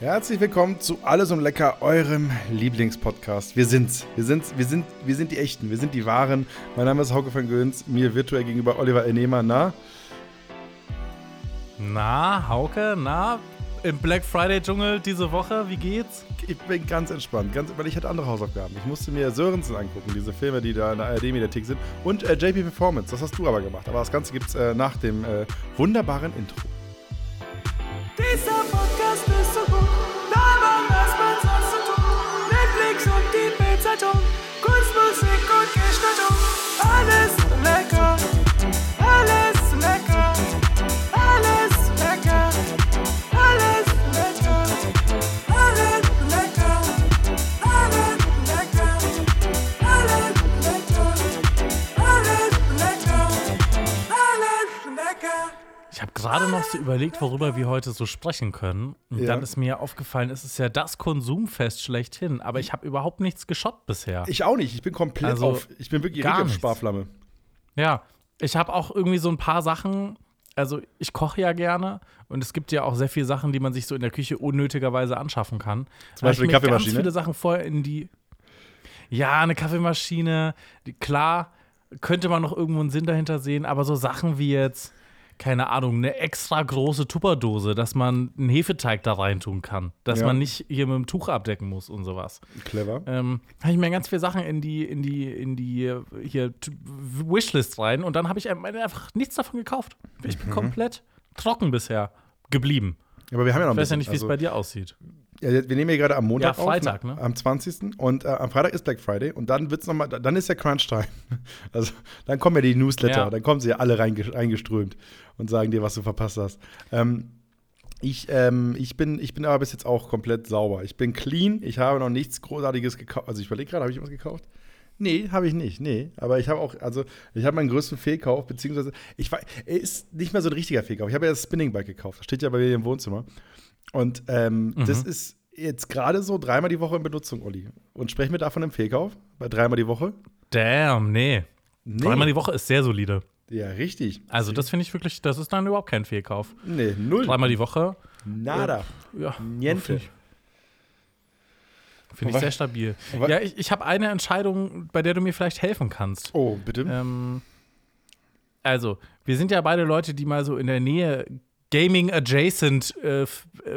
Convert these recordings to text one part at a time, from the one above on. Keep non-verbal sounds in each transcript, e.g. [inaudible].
Herzlich willkommen zu Alles um Lecker, eurem Lieblingspodcast. Wir sind's. Wir sind's. Wir sind, wir sind die Echten. Wir sind die Wahren. Mein Name ist Hauke van Göns. Mir virtuell gegenüber Oliver Elnehmer. Na? Na, Hauke, na? Im Black Friday-Dschungel diese Woche, wie geht's? Ich bin ganz entspannt, ganz, weil ich hatte andere Hausaufgaben. Ich musste mir Sörensen angucken, diese Filme, die da in der ARD-Mediathek sind. Und äh, JP Performance, das hast du aber gemacht. Aber das Ganze gibt's äh, nach dem äh, wunderbaren Intro. Dieser gerade noch so überlegt, worüber wir heute so sprechen können. Und Ja. dann ist mir aufgefallen, es ist ja das Konsumfest schlechthin. Aber ich habe überhaupt nichts geshoppt bisher. Ich auch nicht. Ich bin komplett Also, auf. Ich bin wirklich richtig auf. Sparflamme. Ja, ich habe auch irgendwie so ein paar Sachen. Also, ich koche ja gerne und es gibt ja auch sehr viele Sachen, die man sich so in der Küche unnötigerweise anschaffen kann. Zum Beispiel eine Kaffeemaschine? Ganz viele Sachen vorher in die. Ja, eine Kaffeemaschine. Die, klar, könnte man noch irgendwo einen Sinn dahinter sehen, aber so Sachen wie jetzt, keine Ahnung, eine extra große Tupperdose, dass man einen Hefeteig da reintun kann. Dass Ja. man nicht hier mit dem Tuch abdecken muss und sowas Clever. ähm, habe ich mir ganz viele Sachen in die, in die, in die äh, hier Wishlist rein und dann habe ich ein- einfach nichts davon gekauft. Ich Mhm. bin komplett trocken bisher geblieben. Aber wir haben ja noch ein Ich weiß ja bisschen. nicht, wie es also, bei dir aussieht. Ja, wir nehmen hier gerade am Montag Ja, Freitag, auf, ne? am 20. Und äh, am Freitag ist Black Friday und dann wird's noch mal, dann ist ja Crunch Time. [laughs] Also dann kommen ja die Newsletter, Ja. dann kommen sie ja alle reinge reingeströmt und sagen dir, was du verpasst hast. Ähm, ich, ähm, ich, bin, ich bin aber bis jetzt auch komplett sauber. Ich bin clean, ich habe noch nichts Großartiges gekauft. Also ich überlege gerade, habe ich was gekauft? Nee, habe ich nicht. Nee, aber ich habe auch, also ich habe meinen größten Fehlkauf, beziehungsweise, ich war, ist nicht mehr so ein richtiger Fehlkauf. Ich habe ja das Spinning Bike gekauft. Das steht ja bei mir im Wohnzimmer. Und ähm, das ist jetzt gerade so dreimal die Woche in Benutzung, Olli. Und sprechen wir davon im Fehlkauf? Bei dreimal die Woche? Damn, nee. Nee. Dreimal die Woche ist sehr solide. Ja, richtig. Also, das finde ich wirklich, das ist dann überhaupt kein Fehlkauf. Nee, null. Dreimal die Woche, Nada. ja. Niente. Finde ich, sehr stabil. aber- Ja, ich, ich habe eine Entscheidung, bei der du mir vielleicht helfen kannst. Oh, bitte? Ähm, also, wir sind ja beide Leute, die mal so in der Nähe Gaming-adjacent äh, äh,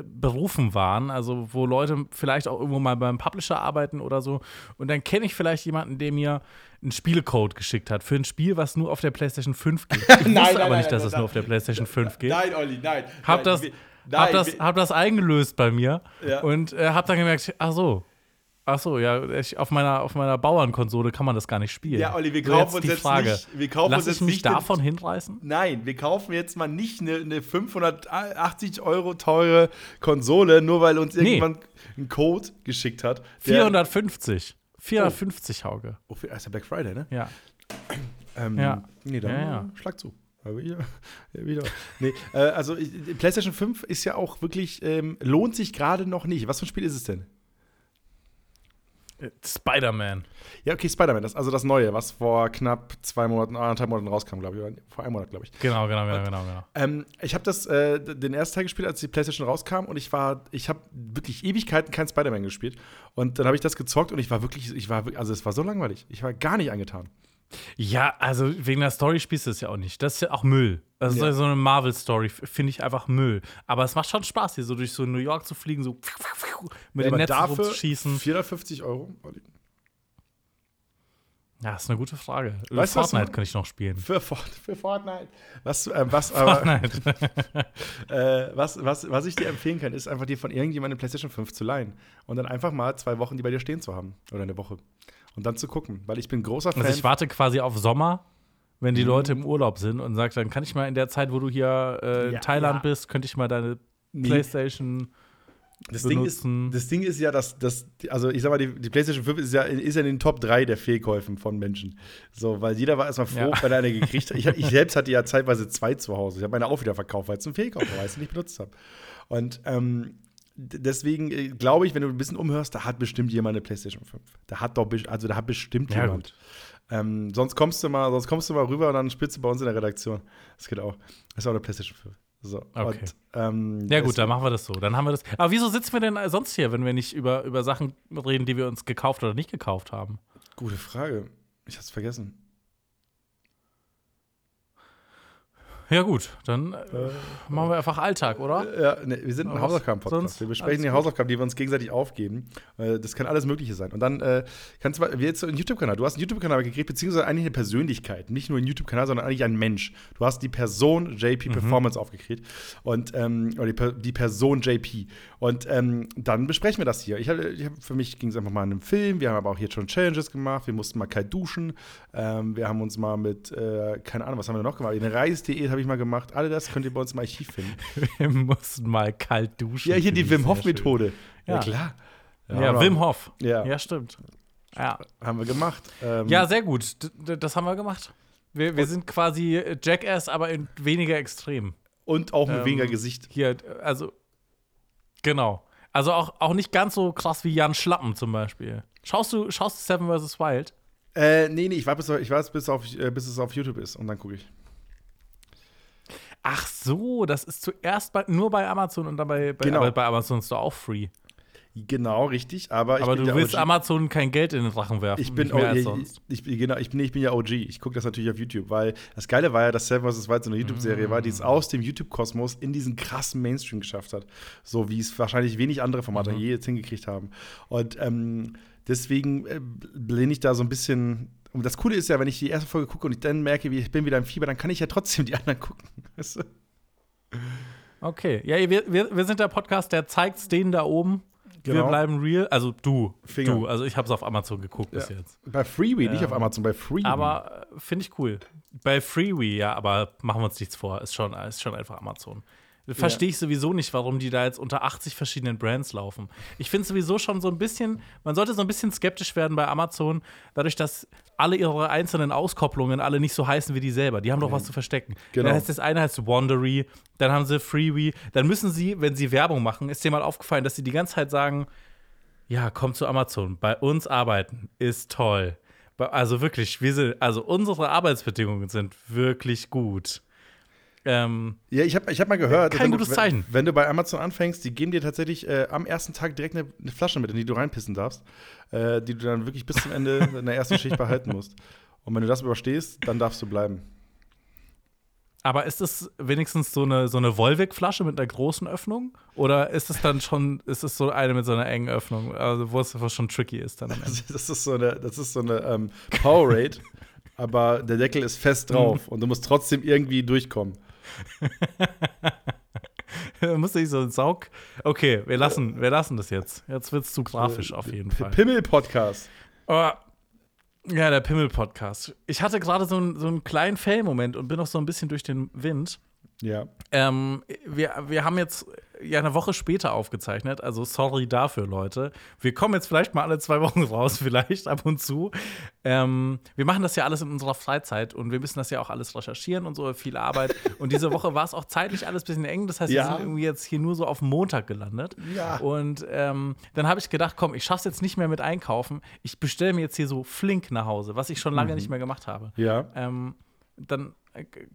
berufen waren, also wo Leute vielleicht auch irgendwo mal beim Publisher arbeiten oder so. Und dann kenne ich vielleicht jemanden, der mir einen Spielcode geschickt hat für ein Spiel, was nur auf der PlayStation 5 geht. [laughs] Ich wusste nein, aber nein, nicht, dass nein, es nein. nur auf der PlayStation 5 geht. Nein, Olli, nein. Hab nein, das, hab nein, das, hab das eingelöst bei mir Ja. und äh, hab dann gemerkt, ach so. Ach so, ja, ich, auf meiner, auf meiner Bauernkonsole kann man das gar nicht spielen. Ja, Olli, wir So, kaufen uns die jetzt Frage. nicht- wir kaufen Lass uns ich jetzt mich nicht den- davon hinreißen? Nein, wir kaufen jetzt mal nicht eine, eine 580 Euro teure Konsole, nur weil uns Nee. irgendwann ein Code geschickt hat. der- 450. 450 Hauge. Oh, für- ist ja Black Friday, ne? Ja. Ähm, Ja. Nee, dann Ja, ja. schlag zu. Aber wieder, [laughs] wieder. Nee, äh, also ich- PlayStation 5 ist ja auch wirklich, ähm, lohnt sich gerade noch nicht. Was für ein Spiel ist es denn? Spider-Man. Ja, okay, Spider-Man, das, also das Neue, was vor knapp zwei Monaten, anderthalb Monaten rauskam, glaube ich. oder Vor einem Monat, glaube ich. Genau, genau, genau, genau, genau. Ähm, ich habe das äh, den ersten Teil gespielt, als die PlayStation rauskam und ich war, ich habe wirklich Ewigkeiten kein Spider-Man gespielt und dann habe ich das gezockt und ich war wirklich, ich war, wirklich- also es war so langweilig. Ich war gar nicht angetan. Ja, also wegen der Story spielst du es ja auch nicht. Das ist ja auch Müll. Das ist Ja. so eine Marvel-Story, finde ich einfach Müll. Aber es macht schon Spaß, hier so durch so New York zu fliegen, so mit Ja, dem Netz dafür rumzuschießen. 450 Euro. Olli. Ja, ist eine gute Frage. Weißt Fortnite könnte ich noch spielen. Für, für Fortnite. Was, äh, was, aber, Fortnite. [laughs] äh, was, was, was ich dir empfehlen kann, ist einfach dir von irgendjemandem eine PlayStation 5 zu leihen und dann einfach mal zwei Wochen die bei dir stehen zu haben. Oder eine Woche. Und dann zu gucken. Weil ich bin großer Fan. Also ich warte quasi auf Sommer, wenn Mhm. die Leute im Urlaub sind und sagt, dann kann ich mal in der Zeit, wo du hier äh, in Ja, Thailand ja. bist, könnte ich mal deine Nee. Playstation Das Ding, ist, das Ding ist ja, dass, dass also ich sag mal, die, die PlayStation 5 ist ja, ist ja in den Top 3 der Fehlkäufen von Menschen. So, weil jeder war erstmal froh, Ja. wenn er eine gekriegt hat. Ich, ich selbst hatte ja [laughs] zeitweise zwei zu Hause. Ich habe meine auch wieder verkauft, weil es ein Fehlkauf war, weil ich sie nicht benutzt habe. Und ähm, deswegen äh, glaube ich, wenn du ein bisschen umhörst, da hat bestimmt jemand eine PlayStation 5. Da hat doch, also da hat bestimmt Ja, jemand. gut. Ähm, sonst kommst du mal, sonst kommst du mal rüber und dann spielst du bei uns in der Redaktion. Das geht auch. Das ist auch eine PlayStation 5. So. Okay. Und, ähm, Ja, gut, dann machen wir das so. Dann haben wir das. Aber wieso sitzen wir denn sonst hier, wenn wir nicht über, über Sachen reden, die wir uns gekauft oder nicht gekauft haben? Gute Frage. Ich hab's vergessen. Ja, gut, dann äh, machen wir einfach Alltag, oder? Ja, ne, wir sind ein Hausaufgaben-Podcast. Wir besprechen die. Hausaufgaben, die wir uns gegenseitig aufgeben. Äh, Das kann alles Mögliche sein. Und dann äh, kannst du mal, wie jetzt so einen YouTube-Kanal. Du hast einen YouTube-Kanal gekriegt, beziehungsweise eigentlich eine Persönlichkeit. Nicht nur einen YouTube-Kanal, sondern eigentlich ein Mensch. Du hast die Person JP Performance aufgekriegt. Und, ähm, oder die, die Person JP. Und ähm, dann besprechen wir das hier. Ich hab, ich hab, für mich ging es einfach mal in einem Film. Wir haben aber auch jetzt schon Challenges gemacht. Wir mussten mal kalt duschen. Ähm, wir haben uns mal mit, äh, keine Ahnung, was haben wir noch gemacht? Eine Reisdiät habe ich mal gemacht. Alle das könnt ihr bei uns im Archiv finden. [laughs] Wir mussten mal kalt duschen. Ja, hier die Wim sehr Hof Methode. Ja. klar. schön. Ja, Wim Hof. Ja. ja stimmt. Ja. Haben wir gemacht. Ähm, ja, sehr gut. D d- das haben wir gemacht. Wir, wir sind quasi Jackass, aber in weniger extrem. und auch mit ähm, weniger Gesicht. Hier, also, genau. Also auch, auch nicht ganz so krass wie Jan Schlappen zum Beispiel. Schaust du, schaust du Seven vs. Wild? Äh, nee, nee, ich warte, bis, ich warte bis, auf, äh, bis es auf YouTube ist und dann gucke ich. Ach so, das ist zuerst bei, nur bei Amazon und dann bei, bei, Genau. bei Amazon ist du auch free. Genau, richtig. Aber, aber du willst OG. Amazon kein Geld in den Drachen werfen. Ich bin, mehr ich, sonst. ich, bin- genau, ich, bin, ich bin ja OG. Ich gucke das natürlich auf YouTube, weil das Geile war ja, dass Seven vs. Wild so eine YouTube-Serie war, die Mm. es aus dem YouTube-Kosmos in diesen krassen Mainstream geschafft hat. So wie es wahrscheinlich wenig andere Formate Mhm. je jetzt hingekriegt haben. Und ähm, deswegen äh, lehne ich da so ein bisschen. Und das Coole ist ja, wenn ich die erste Folge gucke und ich dann merke, wie ich bin wieder im Fieber, dann kann ich ja trotzdem die anderen [laughs] gucken. Weißt du? Okay. Ja, wir, wir, wir sind der Podcast, der zeigt's denen da oben. Wir Genau. bleiben real. Also du. Finger. Du. Also ich habe es auf Amazon geguckt bis Ja. jetzt. Bei nicht Ähm, auf Amazon, bei Freeway. Aber äh, finde ich cool. Bei Freeway, ja, aber machen wir uns nichts vor. Ist schon, ist schon einfach Amazon. Verstehe ich sowieso nicht, warum die da jetzt unter 80 verschiedenen Brands laufen. Ich finde sowieso schon so ein bisschen, man sollte so ein bisschen skeptisch werden bei Amazon, dadurch, dass alle ihre einzelnen Auskopplungen alle nicht so heißen wie die selber. Die haben doch was zu verstecken. Genau. Dann heißt das eine heißt Wandery, dann haben sie Freeway. Dann müssen sie, wenn sie Werbung machen, ist dir mal aufgefallen, dass sie die ganze Zeit sagen, ja, komm zu Amazon. Bei uns arbeiten ist toll. Also wirklich, wir sind, also unsere Arbeitsbedingungen sind wirklich gut. Ähm, Ja, ich habe ich hab mal gehört, Kein wenn gutes du, wenn, Zeichen. wenn du bei Amazon anfängst, die geben dir tatsächlich äh, am ersten Tag direkt eine, eine Flasche mit, in die du reinpissen darfst, äh, die du dann wirklich bis zum Ende [laughs] in der ersten Schicht behalten musst. Und wenn du das überstehst, dann darfst du bleiben. aber ist es wenigstens so eine, so eine Volvic-Flasche mit einer großen Öffnung? Oder ist es dann schon, ist es so eine mit so einer engen Öffnung, also wo es schon tricky ist dann am Ende? Das, [laughs] das ist so eine, das ist so eine ähm, Powerade, aber der Deckel ist fest drauf [laughs] und du musst trotzdem irgendwie durchkommen. Da [laughs] muss ich so ein Saug. Okay, wir lassen, wir lassen das jetzt. Jetzt wird's zu grafisch auf jeden Fall. Pimmel-Podcast. Oh, ja, der Pimmel-Podcast. Ich hatte gerade so, einen- so einen kleinen Fail-Moment und bin noch so ein bisschen durch den Wind. Ja. Ähm, wir, wir haben jetzt ja eine Woche später aufgezeichnet, also sorry dafür, Leute. Wir kommen jetzt vielleicht mal alle zwei Wochen [laughs] raus, vielleicht ab und zu. Ähm, wir machen das ja alles in unserer Freizeit und wir müssen das ja auch alles recherchieren und so, viel Arbeit. Und diese Woche war es auch zeitlich alles ein bisschen eng, das heißt, Ja. wir sind irgendwie jetzt hier nur so auf Montag gelandet. Ja. Und ähm, dann habe ich gedacht, komm, ich schaff's jetzt nicht mehr mit einkaufen. Ich bestelle mir jetzt hier so flink nach Hause, was ich schon lange nicht mehr gemacht habe. Ja. Ähm, dann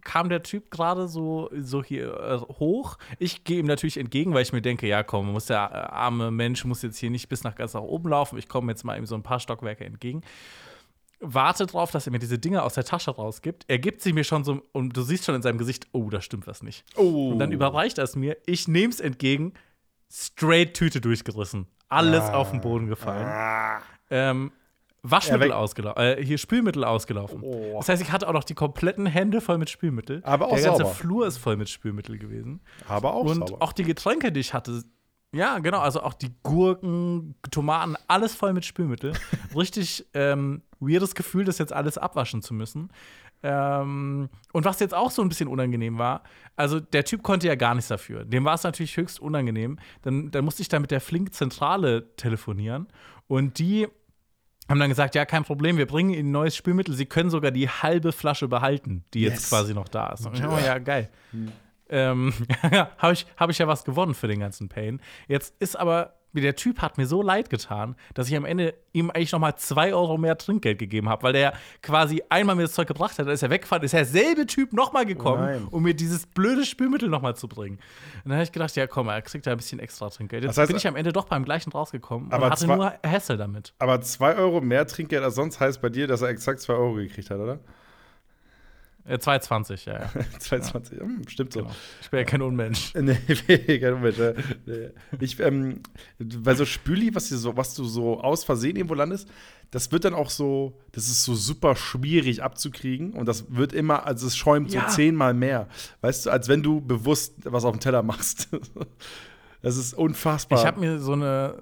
kam der Typ gerade so, so hier äh, hoch. Ich gehe ihm natürlich entgegen, weil ich mir denke, ja komm, muss der äh, arme Mensch muss jetzt hier nicht bis nach ganz nach oben laufen. Ich komme jetzt mal ihm so ein paar Stockwerke entgegen. Warte drauf, dass er mir diese Dinge aus der Tasche rausgibt. Er gibt sie mir schon so und du siehst schon in seinem Gesicht, oh, da stimmt was nicht. Oh. Und dann überreicht er es mir. Ich nehme es entgegen, straight Tüte durchgerissen. Alles Ah. auf den Boden gefallen. Ähm, Er Waschmittel weg- ausgelaufen, äh, hier Spülmittel ausgelaufen. Oh. Das heißt, ich hatte auch noch die kompletten Hände voll mit Spülmittel. Aber auch Der ganze sauber. Flur ist voll mit Spülmittel gewesen. Aber auch Und sauber. auch die Getränke, die ich hatte, ja, genau, also auch die Gurken, Tomaten, alles voll mit Spülmittel. [laughs] Richtig ähm, weirdes Gefühl, das jetzt alles abwaschen zu müssen. Ähm, und was jetzt auch so ein bisschen unangenehm war, also der Typ konnte ja gar nichts dafür. Dem war es natürlich höchst unangenehm. Dann, dann musste ich da mit der Flink-Zentrale telefonieren und die haben dann gesagt, ja, kein Problem, wir bringen Ihnen neues Spülmittel. Sie können sogar die halbe Flasche behalten, die jetzt Yes. quasi noch da ist. Und oh, ja, geil. Ähm, [laughs] habe ich, hab ich ja was gewonnen für den ganzen Pain. Jetzt ist aber der Typ hat mir so leid getan, dass ich am Ende ihm eigentlich noch mal zwei Euro mehr Trinkgeld gegeben habe, weil der quasi einmal mir das Zeug gebracht hat, dann ist er weggefahren, ist derselbe Typ noch mal gekommen, Nein. um mir dieses blöde Spülmittel noch mal zu bringen. Und dann habe ich gedacht, ja komm, er kriegt da ein bisschen extra Trinkgeld. Jetzt Das heißt- bin ich am Ende doch beim gleichen rausgekommen Aber und hatte zwar- nur Hassel damit. Aber 2 Euro mehr Trinkgeld als sonst heißt bei dir, dass er exakt 2 Euro gekriegt hat, oder? Äh, 2,20, ja, ja. [laughs] 22, hm, stimmt so. Genau. Ich bin ja kein Unmensch. [laughs] Nee, kein Moment. äh, nee. Ich, ähm, bei so Spüli, was, so, was du so aus Versehen irgendwo landest, das wird dann auch so, das ist so super schwierig abzukriegen und das wird immer, also es schäumt Ja. so zehnmal mehr. Weißt du, als wenn du bewusst was auf dem Teller machst. [laughs] Das ist unfassbar. Ich habe mir so eine,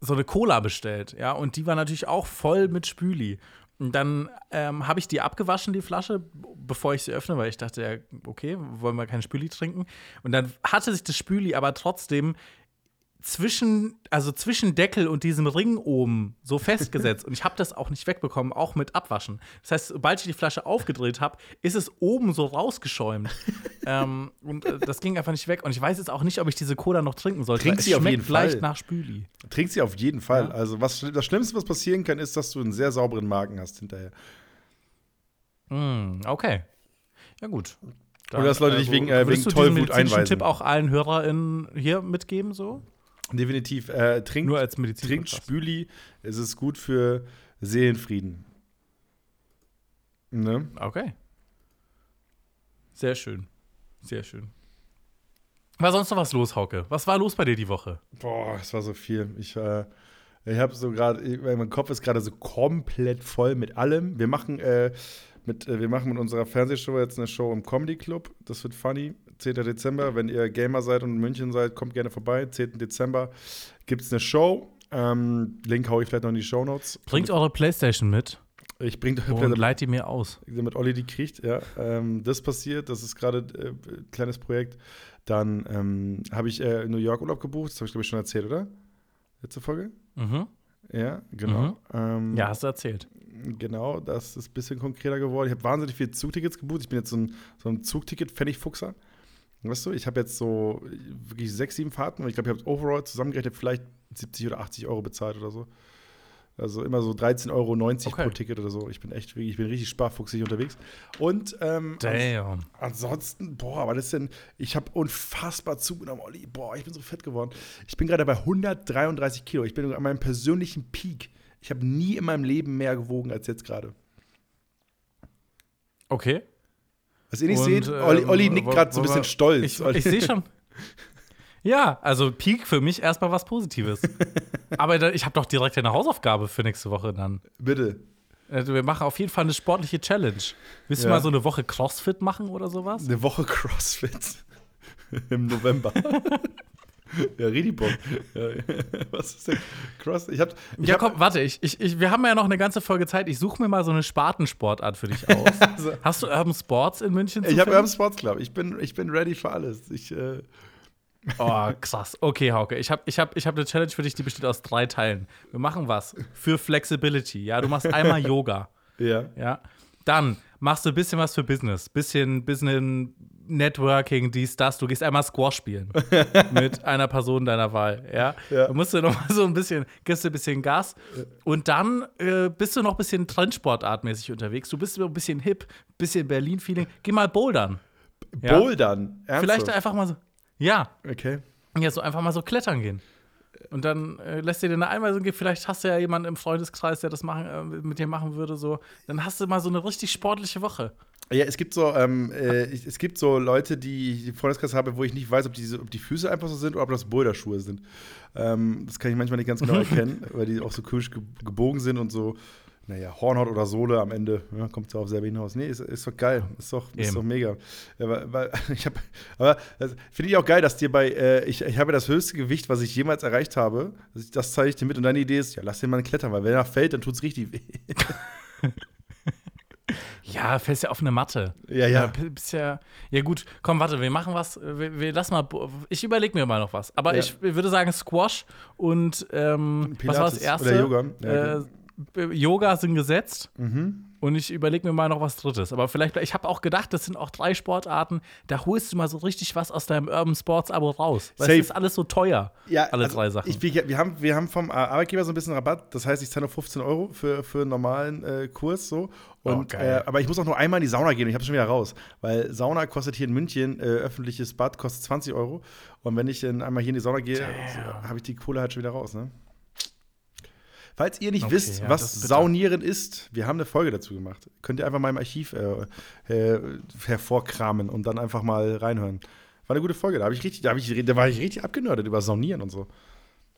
so eine Cola bestellt, ja, und die war natürlich auch voll mit Spüli. Und dann ähm, habe ich die abgewaschen, die Flasche, bevor ich sie öffne, weil ich dachte, ja, okay, wollen wir kein Spüli trinken. Und dann hatte sich das Spüli aber trotzdem zwischen, also zwischen Deckel und diesem Ring oben so festgesetzt. und ich habe das auch nicht wegbekommen, auch mit Abwaschen. Das heißt, sobald ich die Flasche aufgedreht habe, ist es oben so rausgeschäumt. [laughs] ähm, und äh, das ging einfach nicht weg. Und ich weiß jetzt auch nicht, ob ich diese Cola noch trinken sollte. Trink sie auf jeden Fall. leicht nach Spüli. Trink sie auf jeden Fall. Ja. Also, was, das Schlimmste, was passieren kann, ist, dass du einen sehr sauberen Magen hast hinterher. Mm, okay. Ja, gut. Oder dass Leute dich wegen, äh, wegen Tollwut einweisen. Tipp auch allen HörerInnen hier mitgeben, so? Definitiv. Äh, trink, Nur als Medizin. trinkt Spüli. Es ist gut für Seelenfrieden. Ne? Okay. Sehr schön. Sehr schön. War sonst noch was los, Hauke? Was war los bei dir die Woche? Boah, es war so viel. Ich, äh, ich habe so gerade, mein Kopf ist gerade so komplett voll mit allem. Wir machen, äh, mit, äh, wir machen mit unserer Fernsehshow jetzt eine Show im Comedy Club. Das wird funny. 10. Dezember. Wenn ihr Gamer seid und in München seid, kommt gerne vorbei. 10. Dezember gibt es eine Show. Ähm, Link hau ich vielleicht noch in die Show Notes. Bringt eure Playstation mit Ich bringe und leiht die mir aus. damit Olli die kriegt, ja. Ähm, das passiert, das ist gerade äh, ein kleines Projekt. Dann ähm, habe ich äh, New York Urlaub gebucht, das habe ich glaube ich schon erzählt, oder? Letzte Folge? Mhm. Ja, genau. Ähm, Ja, hast du erzählt. Genau, das ist ein bisschen konkreter geworden. Ich habe wahnsinnig viele Zugtickets gebucht. Ich bin jetzt so ein, so ein Zugticket-Pfennigfuchser. Weißt du, ich habe jetzt so wirklich sechs, sieben Fahrten und ich glaube, ich habe overall zusammengerechnet vielleicht 70 oder 80 Euro bezahlt oder so. Also immer so 13,90 Euro Okay. pro Ticket oder so. Ich bin echt ich bin richtig sparfuchsig unterwegs. Und ähm, Damn. Ansonsten, boah, was ist denn? Ich habe unfassbar zugenommen, Olli. Boah, ich bin so fett geworden. Ich bin gerade bei 133 Kilo. Ich bin an meinem persönlichen Peak. Ich habe nie in meinem Leben mehr gewogen als jetzt gerade. Okay. Was ihr nicht Und, seht, Olli, ähm, Olli nickt wo- gerade so ein bisschen stolz. Ich, Olli- ich sehe schon. [laughs] Ja, also Peak für mich erstmal was Positives. Aber da, ich habe doch direkt eine Hausaufgabe für nächste Woche dann. Bitte. Also wir machen auf jeden Fall eine sportliche Challenge. Willst du Ja. mal so eine Woche Crossfit machen oder sowas? Eine Woche CrossFit [laughs] im November. [laughs] ja. Ja, [laughs] was ist denn Cross? Ich hab, ich Ja, hab, komm, warte, ich, ich, ich, wir haben ja noch eine ganze Folge Zeit. Ich suche mir mal so eine Spartensportart für dich [laughs] aus. Hast du Urban Sports in München? Also, Ich habe? Urban Sports Club. Ich bin, ich bin ready für alles. Ich, äh, Oh, krass. Okay, Hauke, ich habe ich hab, ich hab eine Challenge für dich, die besteht aus drei Teilen. Wir machen was für Flexibility. Ja, du machst einmal [laughs] Yoga. ja. Ja. Dann machst du ein bisschen was für Business. Bisschen, bisschen Networking, dies, das. Du gehst einmal Squash spielen [laughs] mit einer Person deiner Wahl. Ja. Ja. Du musst du noch mal so ein bisschen, gibst du ein bisschen Gas. Und dann äh, bist du noch ein bisschen Trendsportartmäßig unterwegs. Du bist so ein bisschen hip, bisschen Berlin-Feeling. Geh mal bouldern. Ja. Bouldern. Ernsthaft? Vielleicht einfach mal so. Ja, Okay. ja, so einfach mal so klettern gehen. Und dann äh, lässt dir dir eine Einweisung geben, vielleicht hast du ja jemanden im Freundeskreis, der das machen, äh, mit dir machen würde, so. Dann hast du mal so eine richtig sportliche Woche. Ja, es gibt so, ähm, äh, es gibt so Leute, die ich im Freundeskreis habe, wo ich nicht weiß, ob die, so- ob die Füße einfach so sind oder ob das Boulderschuhe sind. Ähm, das kann ich manchmal nicht ganz genau [laughs] erkennen, weil die auch so komisch ge gebogen sind und so, naja, Hornhaut oder Sohle am Ende, ja, kommt ja auf selber hinaus. Nee, ist, ist doch geil, ist doch, ist Eben. doch mega. Ja, weil, [laughs] ich hab, aber finde ich auch geil, dass dir bei, äh, ich, ich habe das höchste Gewicht, was ich jemals erreicht habe, das, das zeige ich dir mit und deine Idee ist, ja, lass den mal klettern, weil wenn er fällt, dann tut es richtig weh. [laughs] Ja, fällst ja auf eine Matte. Ja, ja. Bist ja, ja, gut, komm, warte, wir machen was. Wir, wir lassen mal. Ich überlege mir mal noch was. Aber Ja. ich würde sagen, Squash und ähm, was war das erste? oder Yoga. Ja, Äh, B- Yoga sind gesetzt. Mhm. Und ich überlege mir mal noch was Drittes. Aber vielleicht, ich habe auch gedacht, das sind auch drei Sportarten, da holst du mal so richtig was aus deinem Urban Sports Abo raus. Weil Safe. es ist alles so teuer. alle also drei Sachen. Ich, wir, haben, wir haben vom Arbeitgeber so ein bisschen Rabatt. Das heißt, ich zahle nur 15 Euro für, für einen normalen äh, Kurs. So. Und, Oh, äh, aber ich muss auch nur einmal in die Sauna gehen. Ich habe schon wieder raus. Weil Sauna kostet hier in München, äh, öffentliches Bad kostet 20 Euro. Und wenn ich dann einmal hier in die Sauna gehe, habe ich die Kohle halt schon wieder raus. Ne? Falls ihr nicht Okay, wisst, ja, was. Saunieren ist, wir haben eine Folge dazu gemacht. Könnt ihr einfach mal im Archiv äh, äh, hervorkramen und dann einfach mal reinhören. War eine gute Folge. Da, ich richtig, da, ich, da war ich richtig abgenördet über Saunieren und so.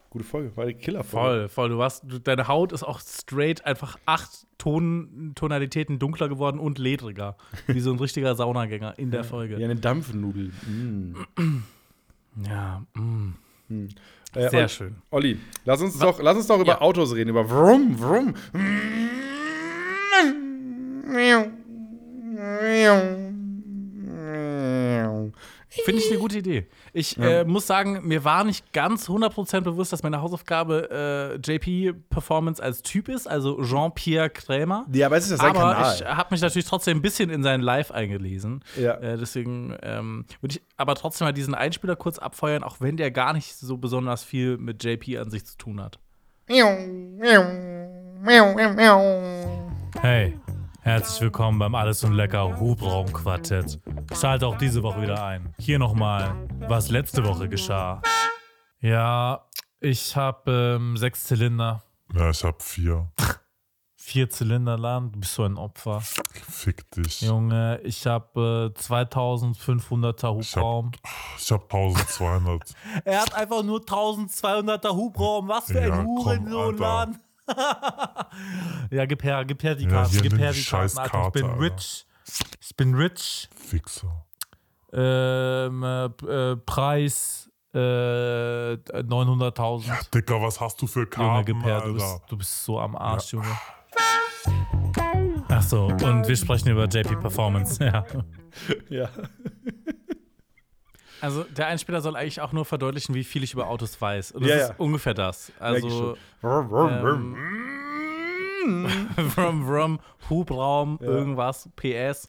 Gute Folge, war eine Killerfolge. Voll, voll. Du warst, du, deine Haut ist auch straight einfach acht Ton, Tonalitäten dunkler geworden und ledriger. Wie so ein richtiger [laughs] Saunagänger in der Folge. Wie eine Dampfnudel. Mm. [clears throat] Ja, mm. Äh, sehr Ol- schön. Olli, lass uns doch, lass uns doch über Ja. Autos reden, über Vroom, Vroom. Finde ich eine gute Idee. Ich äh, muss sagen, mir war nicht ganz 100% bewusst, dass meine Hausaufgabe äh, JP Performance als Typ ist, also Jean-Pierre Krämer. Ja, aber es ist ja sein aber Kanal. ich habe mich natürlich trotzdem ein bisschen in seinen Live eingelesen. Ja. Äh, deswegen ähm, würde ich aber trotzdem mal diesen Einspieler kurz abfeuern, auch wenn der gar nicht so besonders viel mit JP an sich zu tun hat. Hey, herzlich willkommen beim Alles und Lecker Hubraumquartett. Schalte auch diese Woche wieder ein. Hier nochmal, was letzte Woche geschah. Ja, ich habe ähm, sechs Zylinder, Ja, ich hab vier. vier Zylinderladen. Du bist so ein Opfer. Fick dich. Junge, ich habe äh, 2500er Ich hab- Hubraum. Ich hab 1200. [laughs] Er hat einfach nur 1200er Hubraum. Was für Ja, ein komm, Hurensohnladen. [laughs] ja, gib her, gib her die Ja, Karten. hier, gib her die Karten. Alter, ich bin Karte, Alter. rich. Ich bin rich. Fixer. Ähm, äh, äh, Preis äh, 900.000. Dicker, was hast du für Junge, Karten, gib her, du Alter? bist, du bist so am Arsch, Junge. Ach so, und wir sprechen über JP Performance. [laughs] Ja. Ja. [laughs] Also der Einspieler soll eigentlich auch nur verdeutlichen, wie viel ich über Autos weiß. Und das Ja, ist ja. ungefähr das. Also vroom. Vrum, vrum, [laughs] Hubraum, irgendwas, PS.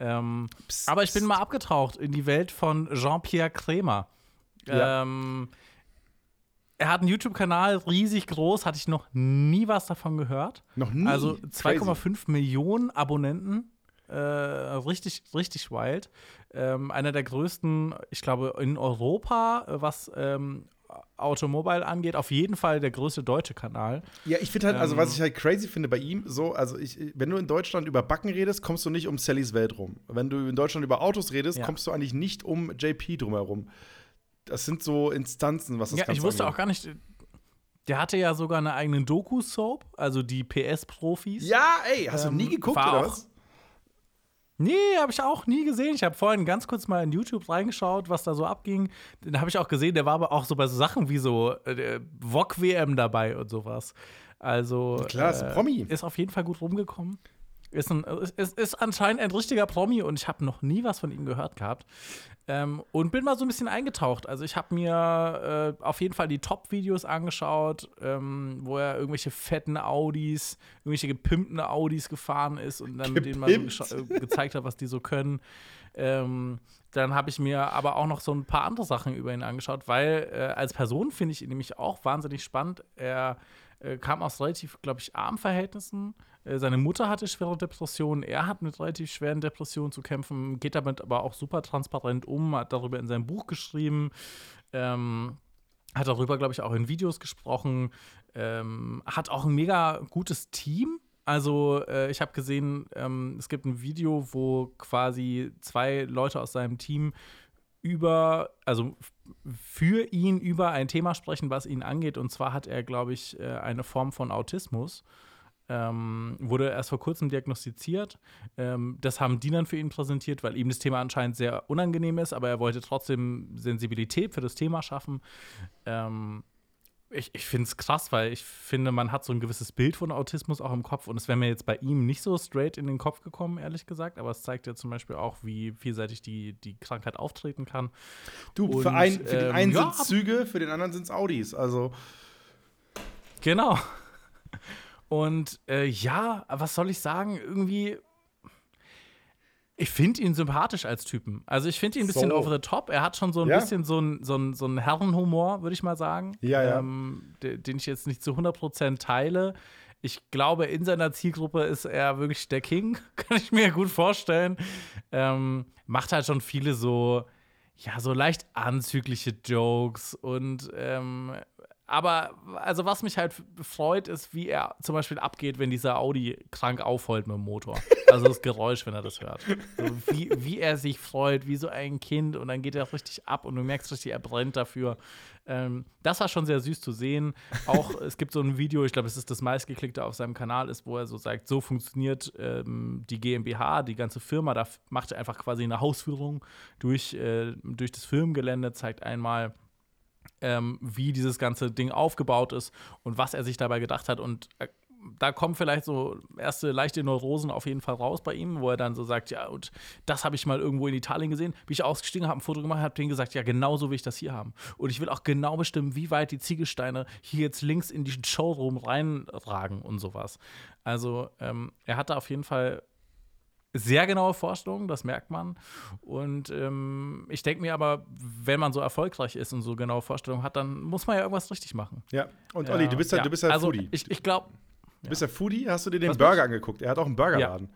Ähm, aber ich bin mal abgetaucht in die Welt von Jean-Pierre Krämer. Ja. Ähm, er hat einen YouTube-Kanal, riesig groß, hatte ich noch nie was davon gehört. Noch nie. Also Crazy. 2,5 Millionen Abonnenten. Äh, richtig, richtig wild. Ähm, einer der größten, ich glaube, in Europa, äh, was ähm, Automobile angeht. Auf jeden Fall der größte deutsche Kanal. Ja, ich finde halt, also Ähm, was ich halt crazy finde bei ihm, so, also ich, wenn du in Deutschland über Backen redest, kommst du nicht um Sallys Welt rum. Wenn du in Deutschland über Autos redest, Ja. kommst du eigentlich nicht um JP drumherum. Das sind so Instanzen, was das Ja, Ganze ich wusste auch angeht. gar nicht. Der hatte ja sogar eine eigene Doku-Soap, also die PS-Profis. Ja, ey, hast Ähm, du nie geguckt, war oder auch- was? Nee, habe ich auch nie gesehen. Ich habe vorhin ganz kurz mal in YouTube reingeschaut, was da so abging. Dann habe ich auch gesehen, der war aber auch so bei so Sachen wie so äh, VOG-WM dabei und sowas. Also Klar, ist ein Promi. ist auf jeden Fall gut rumgekommen. Ist, ein, ist, ist- anscheinend ein richtiger Promi und ich habe noch nie was von ihm gehört gehabt. Ähm, und bin mal so ein bisschen eingetaucht. Also ich habe mir äh, auf jeden Fall die Top-Videos angeschaut, ähm, wo er irgendwelche fetten Audis, irgendwelche gepimpten Audis gefahren ist und dann mit denen mal so Gepimpt? gescha- äh, gezeigt hat, was die so können. Ähm, dann habe ich mir aber auch noch so ein paar andere Sachen über ihn angeschaut, weil äh, als Person finde ich ihn nämlich auch wahnsinnig spannend. Er äh, kam aus relativ, glaube ich, armen Verhältnissen. Äh, seine Mutter hatte schwere Depressionen. Er hat mit relativ schweren Depressionen zu kämpfen, geht damit aber auch super transparent um, hat darüber in seinem Buch geschrieben. Ähm, hat darüber, glaube ich, auch in Videos gesprochen. Ähm, hat auch ein mega gutes Team. Also, äh, ich habe gesehen, ähm, es gibt ein Video, wo quasi zwei Leute aus seinem Team über, also für ihn über ein Thema sprechen, was ihn angeht. Und zwar hat er, glaube ich, äh, eine Form von Autismus. Ähm, wurde erst vor kurzem diagnostiziert. Ähm, das haben die dann für ihn präsentiert, weil ihm das Thema anscheinend sehr unangenehm ist, aber er wollte trotzdem Sensibilität für das Thema schaffen. Ähm, ich ich finde es krass, weil ich finde, man hat so ein gewisses Bild von Autismus auch im Kopf und es wäre mir jetzt bei ihm nicht so straight in den Kopf gekommen, ehrlich gesagt, aber es zeigt ja zum Beispiel auch, wie vielseitig die, die Krankheit auftreten kann. Du, Und, für, ein, für den ähm, einen ja. sind es Züge, für den anderen sind es Audis. Also, Genau. [laughs] Und äh, ja, was soll ich sagen? Irgendwie. Ich finde ihn sympathisch als Typen. Also ich finde ihn ein bisschen So. over the top. Er hat schon so ein Ja. bisschen so einen so ein, so ein Herrenhumor, würde ich mal sagen. Ja, ja. Ähm, de- den ich jetzt nicht zu 100% teile. Ich glaube, in seiner Zielgruppe ist er wirklich der King, [laughs] kann ich mir gut vorstellen. Ähm, macht halt schon viele so, ja, so leicht anzügliche Jokes und ähm, aber also was mich halt freut, ist, wie er zum Beispiel abgeht, wenn dieser Audi krank aufheult mit dem Motor. Also das Geräusch, wenn er das hört. So, wie, wie er sich freut, wie so ein Kind und dann geht er richtig ab und du merkst richtig, er brennt dafür. Ähm, das war schon sehr süß zu sehen. Auch [laughs] es gibt so ein Video, ich glaube, es ist das meistgeklickte auf seinem Kanal, ist, wo er so sagt, so funktioniert ähm, die GmbH, die ganze Firma. Da macht er einfach quasi eine Hausführung durch, äh, durch das Firmengelände, zeigt einmal, ähm, wie dieses ganze Ding aufgebaut ist und was er sich dabei gedacht hat. Und äh, da kommen vielleicht so erste leichte Neurosen auf jeden Fall raus bei ihm, wo er dann so sagt, ja, und das habe ich mal irgendwo in Italien gesehen. Bin ich ausgestiegen, habe ein Foto gemacht, habe denen gesagt, ja, genau so will ich das hier haben. Und ich will auch genau bestimmen, wie weit die Ziegelsteine hier jetzt links in diesen Showroom reinragen und sowas. Also ähm, er hat da auf jeden Fall sehr genaue Vorstellungen, das merkt man. Und ähm, ich denke mir aber, wenn man so erfolgreich ist und so genaue Vorstellungen hat, dann muss man ja irgendwas richtig machen. Ja. Und Olli, du bist ja, du bist ja also, Foodie. Ich, ich glaube, du bist ja Foodie. Hast du dir den Was Burger angeguckt? Er hat auch einen Burgerladen.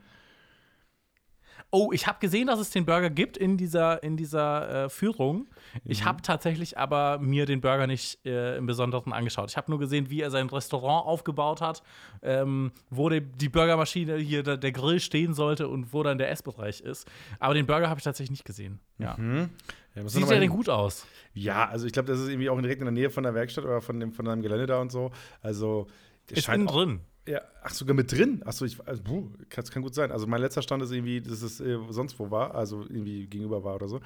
Oh, ich habe gesehen, dass es den Burger gibt in dieser, in dieser äh, Führung. Ich Mhm. habe tatsächlich aber mir den Burger nicht äh, im Besonderen angeschaut. Ich habe nur gesehen, wie er sein Restaurant aufgebaut hat, ähm, wo die, die Burgermaschine hier der, der Grill stehen sollte und wo dann der Essbereich ist. Aber den Burger habe ich tatsächlich nicht gesehen. Ja. Ja, musst du Sieht der denn gut aus? Ja, also ich glaube, das ist irgendwie auch direkt in der Nähe von der Werkstatt oder von dem von deinem Gelände da und so. Also der Ist scheint innen drin. Ja, ach, sogar mit drin. Achso, ich, also, puh, das kann gut sein. Also mein letzter Stand ist irgendwie, dass es äh, sonst wo war, also irgendwie gegenüber war oder so.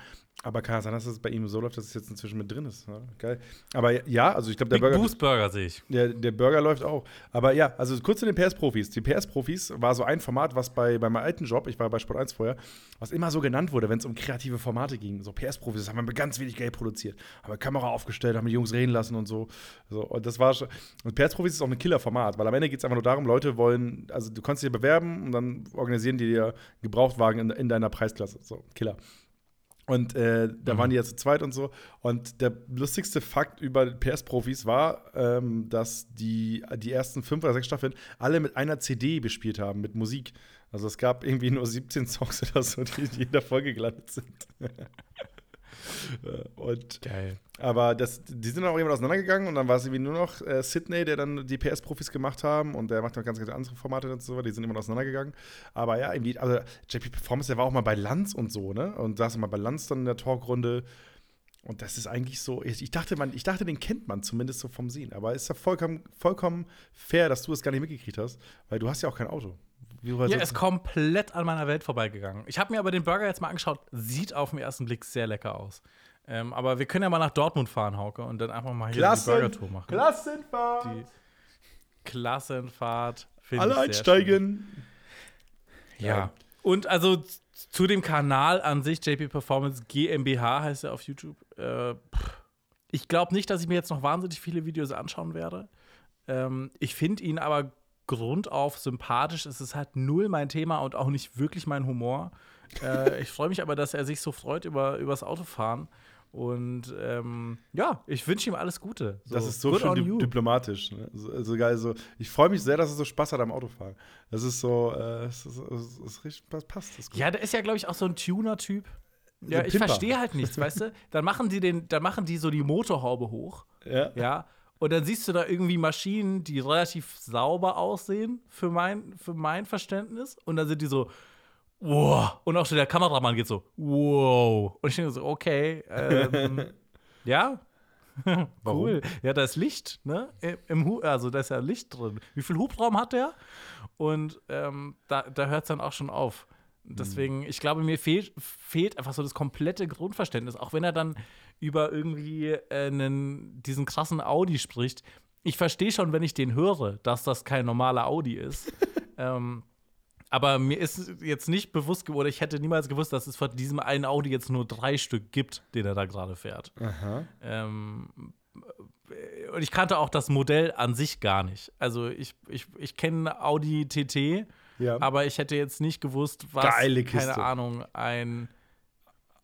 Aber kann sein, dass es bei ihm so läuft, dass es jetzt inzwischen mit drin ist. Ja, geil. Aber ja, also ich glaube, der Big Burger. Boost Burger sehe ich. Der, der Burger läuft auch. Aber ja, also kurz zu den PS-Profis. Die PS-Profis war so ein Format, was bei, bei meinem alten Job, ich war bei Sport 1 vorher, was immer so genannt wurde, wenn es um kreative Formate ging. So PS-Profis, das haben wir ganz wenig Geld produziert. Haben wir Kamera aufgestellt, haben die Jungs reden lassen und so. so und das war schon. Und PS-Profis ist auch ein Killer-Format, weil am Ende geht es einfach nur darum, Leute wollen, also du kannst dich bewerben und dann organisieren die dir Gebrauchtwagen in, in deiner Preisklasse. So, Killer. Und äh, da waren die ja zu zweit und so. Und der lustigste Fakt über PS-Profis war, ähm, dass die, die ersten fünf oder sechs Staffeln alle mit einer CD bespielt haben, mit Musik. Also es gab irgendwie nur 17 Songs oder so, die in jeder Folge gelandet sind. [laughs] Äh, und Geil. aber das, die sind dann auch irgendwann auseinandergegangen und dann war es irgendwie nur noch äh, Sydney, der dann die PS-Profis gemacht haben und der macht noch ganz, ganz andere Formate und so, die sind immer auseinandergegangen. Aber ja, irgendwie, also JP Performance, der war auch mal bei Lanz und so, ne? Und saß mal bei Lanz dann in der Talkrunde. Und das ist eigentlich so, ich dachte, man, ich dachte, den kennt man zumindest so vom Sehen. Aber ist ja vollkommen, vollkommen fair, dass du es gar nicht mitgekriegt hast, weil du hast ja auch kein Auto. Wie, Ja, ist komplett an meiner Welt vorbeigegangen. Ich habe mir aber den Burger jetzt mal angeschaut. Sieht auf den ersten Blick sehr lecker aus. Ähm, aber wir können ja mal nach Dortmund fahren, Hauke, und dann einfach mal hier die Burgertour machen. Klassenfahrt! Die Klassenfahrt. Alle einsteigen! schön. Ja. Und also zu dem Kanal an sich, JP Performance GmbH heißt er auf YouTube. Äh, ich glaube nicht, dass ich mir jetzt noch wahnsinnig viele Videos anschauen werde. Ähm, ich finde ihn aber grundauf sympathisch. Es ist halt null mein Thema und auch nicht wirklich mein Humor. äh, [laughs] ich freue mich aber, dass er sich so freut über übers Autofahren. Und ähm, ja, ich wünsche ihm alles Gute. Das ist so schön di you. diplomatisch. Ne? So, so geil. So, ich freue mich sehr, dass er so Spaß hat am Autofahren. Das ist so, äh, es ist, es ist richtig, das passt. Das gut. Ja, der ist ja, glaube ich, auch so ein Tuner-Typ. Ja, ich verstehe halt nichts, weißt du? [laughs] Dann machen die den, dann machen die so die Motorhaube hoch, ja. ja. Und dann siehst du da irgendwie Maschinen, die relativ sauber aussehen, für mein, für mein Verständnis. Und dann sind die so, wow. Und auch schon der Kameramann geht so, wow. Und ich denke so, okay, ähm, [laughs] ja. [laughs] cool. Ja, da ist Licht, ne? Im Hu also da ist ja Licht drin. Wie viel Hubraum hat der? Und ähm, da, da hört es dann auch schon auf. Deswegen, ich glaube, mir fehlt, fehlt einfach so das komplette Grundverständnis. Auch wenn er dann über irgendwie äh, einen, diesen krassen Audi spricht. Ich verstehe schon, wenn ich den höre, dass das kein normaler Audi ist. [laughs] ähm, aber mir ist jetzt nicht bewusst geworden, ich hätte niemals gewusst, dass es von diesem einen Audi jetzt nur drei Stück gibt, den er da gerade fährt. Ähm, und ich kannte auch das Modell an sich gar nicht. Also ich, ich, ich kenne Audi TT, Ja. aber ich hätte jetzt nicht gewusst, was, Geile Kiste. keine Ahnung, ein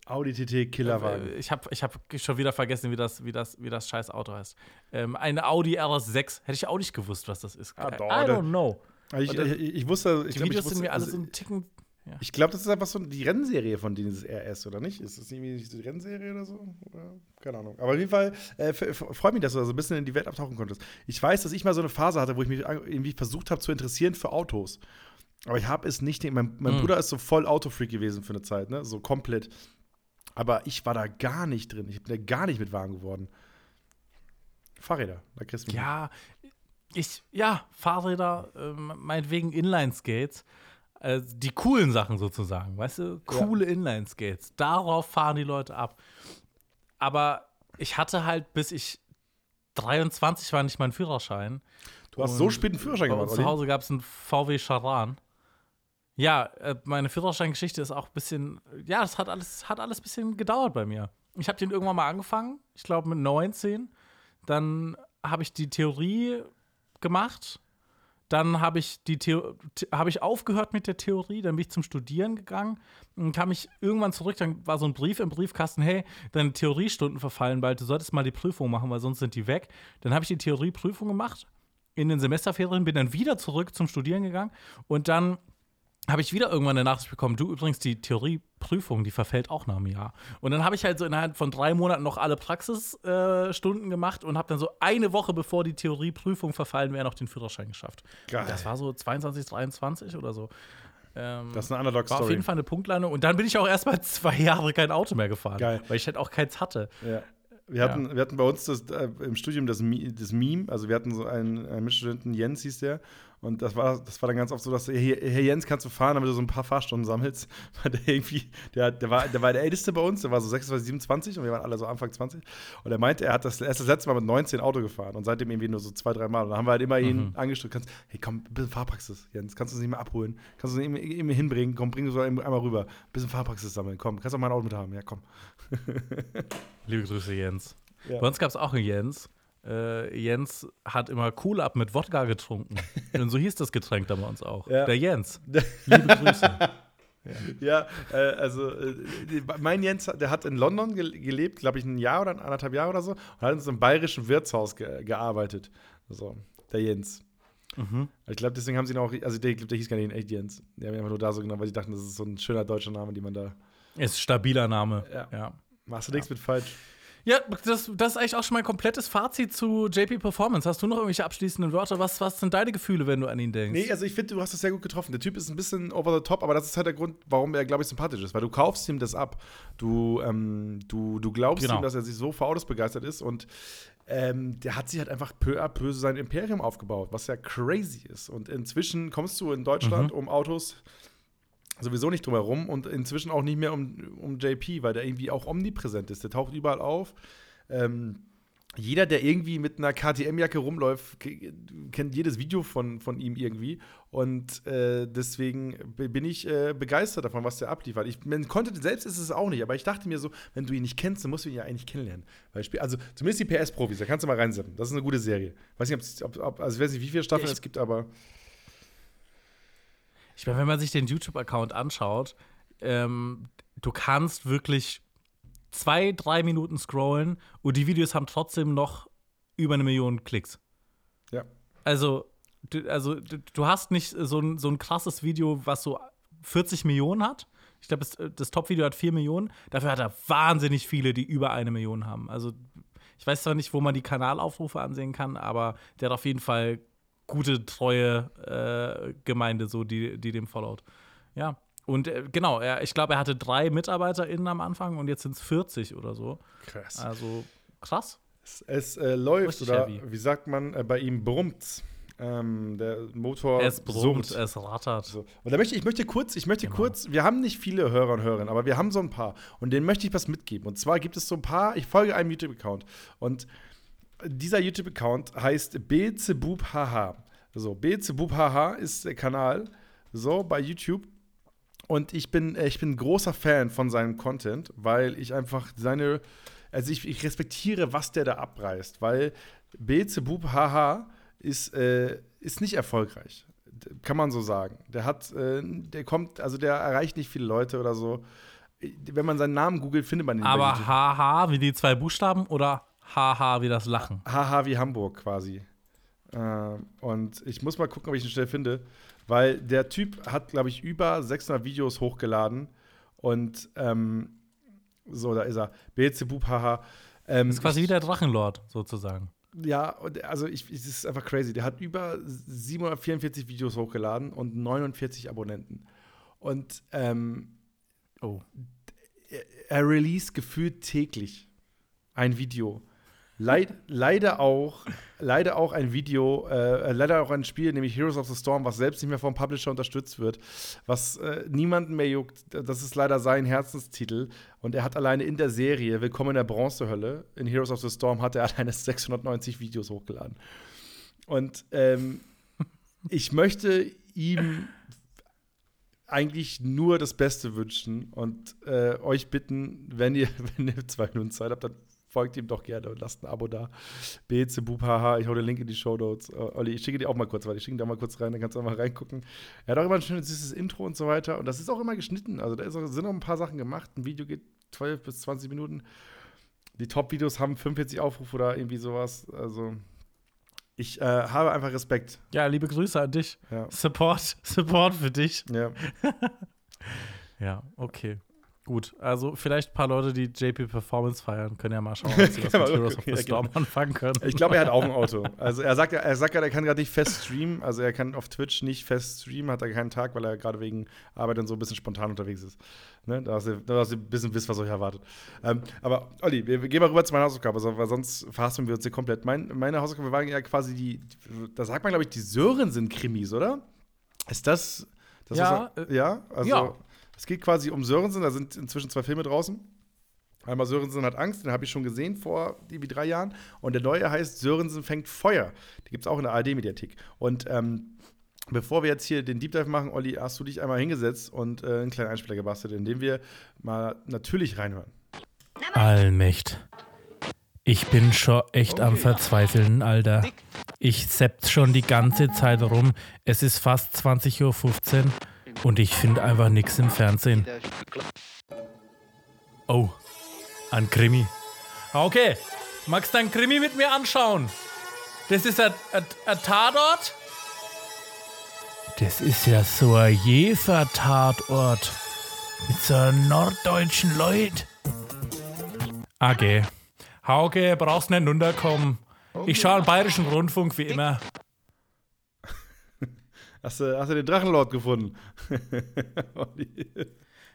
Audi TT Killerwagen. Äh, Ich habe ich hab schon wieder vergessen, wie das, wie das, wie das scheiß Auto heißt. Ähm, eine Audi RS6. Hätte ich auch nicht gewusst, was das ist. Ah, I doch, I don't know. ich, oder- ich, ich wusste, ich Die glaube, ich Videos sind wusste, mir alle also, so ein Ticken. Ich glaube, das ist einfach so die Rennserie von denen, dieses RS, oder nicht? Ist das irgendwie nicht so die Rennserie oder so? Oder? Keine Ahnung. Aber auf jeden Fall äh, freut mich, dass du da so ein bisschen in die Welt abtauchen konntest. Ich weiß, dass ich mal so eine Phase hatte, wo ich mich irgendwie versucht habe zu interessieren für Autos. Aber ich habe es nicht. Mein, mein Mhm. Bruder ist so voll Autofreak gewesen für eine Zeit, ne? So komplett. Aber ich war da gar nicht drin. Ich bin da gar nicht mit warm geworden. Fahrräder, da kriegst du mich. Ja, ich, ja, Fahrräder, ähm, meinetwegen Inline-Skates. Äh, die coolen Sachen sozusagen, weißt du? Coole Inline-Skates. Darauf fahren die Leute ab. Aber ich hatte halt, bis ich 23 war, nicht meinen Führerschein. Du hast so spät einen Führerschein gemacht, zu? Hause gab es einen VW Charan. Ja, äh, meine Führerscheingeschichte ist auch ein bisschen, ja, das hat alles, hat alles ein bisschen gedauert bei mir. Ich habe den irgendwann mal angefangen, ich glaube mit 19. Dann habe ich die Theorie gemacht. Dann habe ich die ich aufgehört mit der Theorie, dann bin ich zum Studieren gegangen und kam ich irgendwann zurück, dann war so ein Brief im Briefkasten, hey, deine Theoriestunden verfallen bald, du solltest mal die Prüfung machen, weil sonst sind die weg. Dann habe ich die Theorieprüfung gemacht in den Semesterferien, bin dann wieder zurück zum Studieren gegangen und dann habe ich wieder irgendwann eine Nachricht bekommen, du übrigens, die Theorieprüfung, die verfällt auch nach einem Jahr. Und dann habe ich halt so innerhalb von drei Monaten noch alle Praxisstunden äh, gemacht und habe dann so eine Woche bevor die Theorieprüfung verfallen wäre, noch den Führerschein geschafft. Geil. Das war so 22, 23 oder so. Ähm, Das ist eine war auf jeden Fall eine Punktlandung. Und dann bin ich auch erst mal [laughs] zwei Jahre kein Auto mehr gefahren. Geil. Weil ich halt auch keins hatte. Ja. Wir hatten, wir hatten bei uns das, äh, im Studium das, das Meme, also wir hatten so einen, einen Mitstudenten, Jens hieß der, und das war, das war dann ganz oft so, dass, hey, Herr Jens, kannst du fahren, damit du so ein paar Fahrstunden sammelst, [laughs] weil der irgendwie, der, der, war, der war der Älteste bei uns, der war so 26, 27 und wir waren alle so Anfang 20 und er meinte, er hat das, er ist das letzte Mal mit 19 Auto gefahren und seitdem irgendwie nur so zwei, drei Mal. Und dann haben wir halt immer ihn angesteckt, kannst, hey komm, bisschen Fahrpraxis, Jens, kannst du uns nicht mehr abholen, kannst du uns nicht mehr, hinbringen, komm, bring uns einmal rüber, bisschen Fahrpraxis sammeln, komm, kannst auch mein Auto mit haben, ja komm. [laughs] Liebe Grüße, Jens. Ja. Bei uns gab es auch einen Jens. Äh, Jens hat immer Cool Up mit Wodka getrunken. [laughs] Und so hieß das Getränk da bei uns auch. Ja. Der Jens. [laughs] Liebe Grüße. Ja, äh, also äh, mein Jens, der hat in London ge gelebt, glaube ich, ein Jahr oder anderthalb Jahre oder so, und hat in so einem bayerischen Wirtshaus ge gearbeitet. So, der Jens. Mhm. Ich glaube, deswegen haben sie ihn auch, also der, der hieß gar nicht in echt Jens. Die haben ihn einfach nur da so genannt, weil sie dachten, das ist so ein schöner deutscher Name, den man da. Ist ein stabiler Name. Ja. ja. Machst du nichts mit falsch. Ja, das, das ist eigentlich auch schon mein komplettes Fazit zu JP Performance. Hast du noch irgendwelche abschließenden Wörter? Was, was sind deine Gefühle, wenn du an ihn denkst? Nee, also ich finde, du hast das sehr gut getroffen. Der Typ ist ein bisschen over the top, aber das ist halt der Grund, warum er, glaube ich, sympathisch ist. Weil du kaufst ihm das ab. Du, ähm, du, du glaubst Genau. ihm, dass er sich so für Autos begeistert ist und ähm, der hat sich halt einfach peu à peu sein Imperium aufgebaut, was ja crazy ist. Und inzwischen kommst du in Deutschland um Autos sowieso nicht drum herum und inzwischen auch nicht mehr um, um JP, weil der irgendwie auch omnipräsent ist. Der taucht überall auf. Ähm, jeder, der irgendwie mit einer KTM-Jacke rumläuft, kennt jedes Video von, von ihm irgendwie. Und äh, deswegen bin ich äh, begeistert davon, was der abliefert. Ich, man konnte selbst ist es auch nicht, aber ich dachte mir so, wenn du ihn nicht kennst, dann musst du ihn ja eigentlich kennenlernen. Weil Spiel, also zumindest die PS-Profis, da kannst du mal reinsetzen. Das ist eine gute Serie. Weiß nicht, ob, ob, also ich weiß nicht, wie viele Staffeln Ja, es gibt, aber Ich meine, wenn man sich den YouTube-Account anschaut, ähm, du kannst wirklich zwei, drei Minuten scrollen und die Videos haben trotzdem noch über eine Million Klicks. ja. Also, du, also du, hast nicht so ein, so ein krasses Video, was so 40 Millionen hat. Ich glaube, das, das Top-Video hat 4 Millionen. Dafür hat er wahnsinnig viele, die über eine Million haben. Also, ich weiß zwar nicht, wo man die Kanalaufrufe ansehen kann, aber der hat auf jeden Fall gute, treue äh, Gemeinde, so, die, die dem followt. Ja. Und äh, genau, er, ich glaube, er hatte drei MitarbeiterInnen am Anfang und jetzt sind es 40 oder so. Krass. Also krass. Es, es äh, läuft Richtig oder heavy. wie sagt man, äh, bei ihm brummt's. Ähm, der Motor Es brummt, summt. es rattert. So. Und da möchte ich möchte kurz, ich möchte Genau. kurz, wir haben nicht viele Hörer und Hörerinnen, aber wir haben so ein paar. Und denen möchte ich was mitgeben. Und zwar gibt es so ein paar, ich folge einem YouTube-Account. Und dieser YouTube-Account heißt Bezebubhaha. So, Bezebubhaha ist der Kanal, so bei YouTube. Und ich bin, äh, ich bin ein großer Fan von seinem Content, weil ich einfach seine, also ich, ich respektiere, was der da abreißt, weil Beelzebub Haha ist, äh, ist nicht erfolgreich. Kann man so sagen. Der hat, äh, der kommt, also der erreicht nicht viele Leute oder so. Wenn man seinen Namen googelt, findet man ihn. Aber haha wie die zwei Buchstaben oder haha wie das Lachen? Haha wie Hamburg quasi. Ähm, und ich muss mal gucken, ob ich ihn schnell finde, weil der Typ hat, glaube ich, über 600 Videos hochgeladen. Und ähm, so, da ist er. Beelzebub, haha. Ähm, Das ist quasi ich- wie der Drachenlord sozusagen. Ja, also ich, es ist einfach crazy. Der hat über 744 Videos hochgeladen und 49 Abonnenten. Und ähm, Oh. er, er release gefühlt täglich ein Video. Leid, leider auch, leider auch ein Video, äh, leider auch ein Spiel, nämlich Heroes of the Storm, was selbst nicht mehr vom Publisher unterstützt wird, was äh, niemanden mehr juckt. Das ist leider sein Herzenstitel. Und er hat alleine in der Serie Willkommen in der Bronzehölle, in Heroes of the Storm, hat er alleine [laughs] 690 Videos hochgeladen. Und ähm, [laughs] ich möchte ihm eigentlich nur das Beste wünschen und äh, euch bitten, wenn ihr, [laughs] wenn ihr zwei Minuten Zeit habt, dann folgt ihm doch gerne und lasst ein Abo da. BC Bupaha, ich hau den Link in die Show Notes. Olli, ich schicke dir auch mal kurz, weil ich schicke dir auch mal kurz rein, dann kannst du auch mal reingucken. Er hat auch immer ein schönes süßes Intro und so weiter und das ist auch immer geschnitten. Also da ist auch, sind auch ein paar Sachen gemacht. Ein Video geht 12 bis 20 Minuten. Die Top-Videos haben 45 Aufrufe oder irgendwie sowas. Also ich äh, habe einfach Respekt. Ja, liebe Grüße an dich. Ja. Support, [laughs] Support für dich. Ja. [laughs] Ja, okay. Gut, also vielleicht ein paar Leute, die JP Performance feiern, können ja mal schauen, [laughs] ob sie was mit Heroes of the Storm anfangen können. Ich glaube, er hat auch ein Auto. [laughs] Also er sagt, ja- er sagt ja, er kann gerade nicht fest streamen. Also er kann auf Twitch nicht fest streamen, hat er keinen Tag, weil er gerade wegen Arbeit und so ein bisschen spontan unterwegs ist. Ne? Da hast du, da hast du ein bisschen wisst, was euch erwartet. Ähm, aber Olli, wir, wir gehen mal rüber zu meiner Hausaufgabe, so- weil sonst verhassen wir uns hier komplett. Mein, meine Hausaufgabe waren ja quasi die, da sagt man, glaube ich, die Sörensen-Krimis, oder? Ist das, das Ja, was, äh, ja, also ja. Es geht quasi um Sörensen, da sind inzwischen zwei Filme draußen. Einmal Sörensen hat Angst, den habe ich schon gesehen vor irgendwie drei Jahren. Und der neue heißt Sörensen fängt Feuer. Die gibt es auch in der ARD-Mediathek. Und ähm, bevor wir jetzt hier den Deep Dive machen, Olli, hast du dich einmal hingesetzt und äh, einen kleinen Einspieler gebastelt, in dem wir mal natürlich reinhören. Allmächt. Ich bin schon echt am Verzweifeln, Alter. Ich sepp schon die ganze Zeit rum. Es ist fast 20.15 Uhr und ich finde einfach nichts im Fernsehen. Oh, ein Krimi. Okay, magst du ein Krimi mit mir anschauen? Das ist ein, ein, ein Tatort? Das ist ja so ein Jefer-Tatort. Mit so norddeutschen Leut. AG. Hauke, brauchst nicht runterkommen. Ich schaue Bayerischen Rundfunk wie immer. Hast du, hast du den Drachenlord gefunden? [laughs]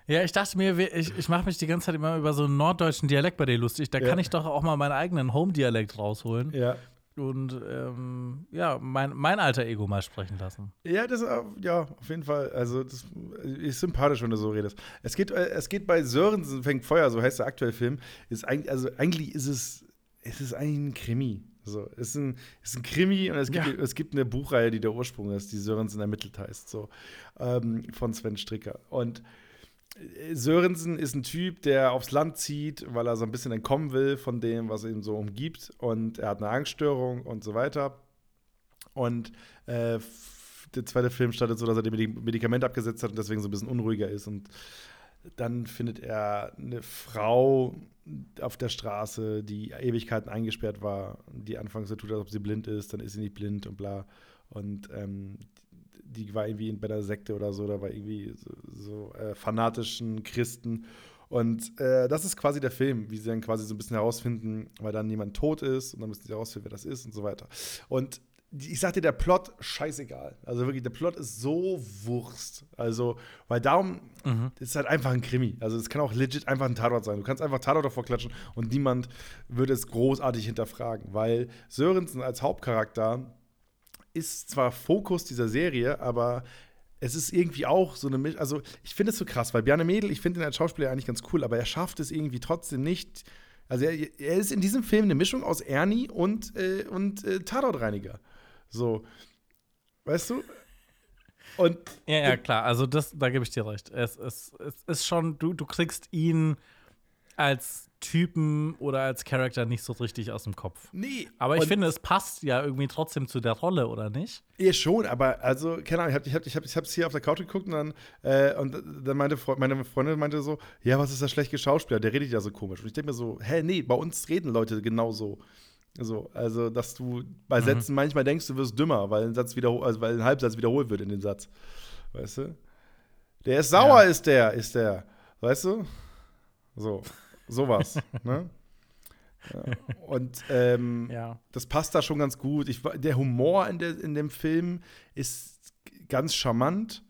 Ja, ich dachte mir, ich, ich mache mich die ganze Zeit immer über so einen norddeutschen Dialekt bei dir lustig. Da Ja. kann ich doch auch mal meinen eigenen Home-Dialekt rausholen ja. und ähm, ja, mein, mein alter Ego mal sprechen lassen. Ja, das, äh, ja, auf jeden Fall. Also, das ist sympathisch, wenn du so redest. Es geht, äh, es geht bei Sörensen fängt Feuer, so heißt der aktuelle Film. Ist eigentlich, also eigentlich ist es, es ist eigentlich ein Krimi. So, es ist ein, ist ein Krimi und es gibt, Ja. es gibt eine Buchreihe, die der Ursprung ist, die Sörensen ermittelt heißt, so, ähm, von Sven Stricker. Und äh, Sörensen ist ein Typ, der aufs Land zieht, weil er so ein bisschen entkommen will von dem, was ihn so umgibt. Und er hat eine Angststörung und so weiter. Und äh, der zweite Film startet so, dass er die Medi- Medikamente abgesetzt hat und deswegen so ein bisschen unruhiger ist. Und dann findet er eine Frau auf der Straße, die Ewigkeiten eingesperrt war, die anfangs so tut, als ob sie blind ist, dann ist sie nicht blind und bla. Und ähm, die war irgendwie bei der Sekte oder so, da war irgendwie so, so äh, fanatischen Christen. Und äh, das ist quasi der Film, wie sie dann quasi so ein bisschen herausfinden, weil dann jemand tot ist und dann müssen sie herausfinden, wer das ist und so weiter. Und ich sag dir, der Plot, scheißegal. Also wirklich, der Plot ist so Wurst. Also, weil darum ist halt einfach ein Krimi. Also, es kann auch legit einfach ein Tatort sein. Du kannst einfach Tatort davor klatschen und niemand würde es großartig hinterfragen, weil Sörensen als Hauptcharakter ist zwar Fokus dieser Serie, aber es ist irgendwie auch so eine Mischung. Also, ich finde es so krass, weil Bjarne Mädel, ich finde ihn als Schauspieler eigentlich ganz cool, aber er schafft es irgendwie trotzdem nicht. Also, er, er ist in diesem Film eine Mischung aus Ernie und, äh, und äh, Tatortreiniger. So. Weißt du? Und Ja, ja, klar. Also das, da gebe ich dir recht. Es, es, es ist schon, du, du kriegst ihn als Typen oder als Charakter nicht so richtig aus dem Kopf. Nee. Aber ich finde, es passt ja irgendwie trotzdem zu der Rolle, oder nicht? Ja, schon, aber also, keine Ahnung, ich habe ich hab, ich hab, ich hab's hier auf der Couch geguckt und dann, äh, und dann meinte Fre meine Freundin meinte so, ja, was ist das schlecht Schauspieler, der redet ja so komisch. Und ich denke mir so, hä, nee, bei uns reden Leute genauso. So, also, dass du bei Mhm. Sätzen manchmal denkst, du wirst dümmer, weil ein Satz wiederhol also weil ein Halbsatz wiederholt wird in dem Satz. Weißt du? Der ist sauer, Ja. ist der, ist der. Weißt du? So, sowas, ne? Ja. [laughs] Und ähm, Ja. das passt da schon ganz gut. Ich, der Humor in, der, in dem Film ist ganz charmant,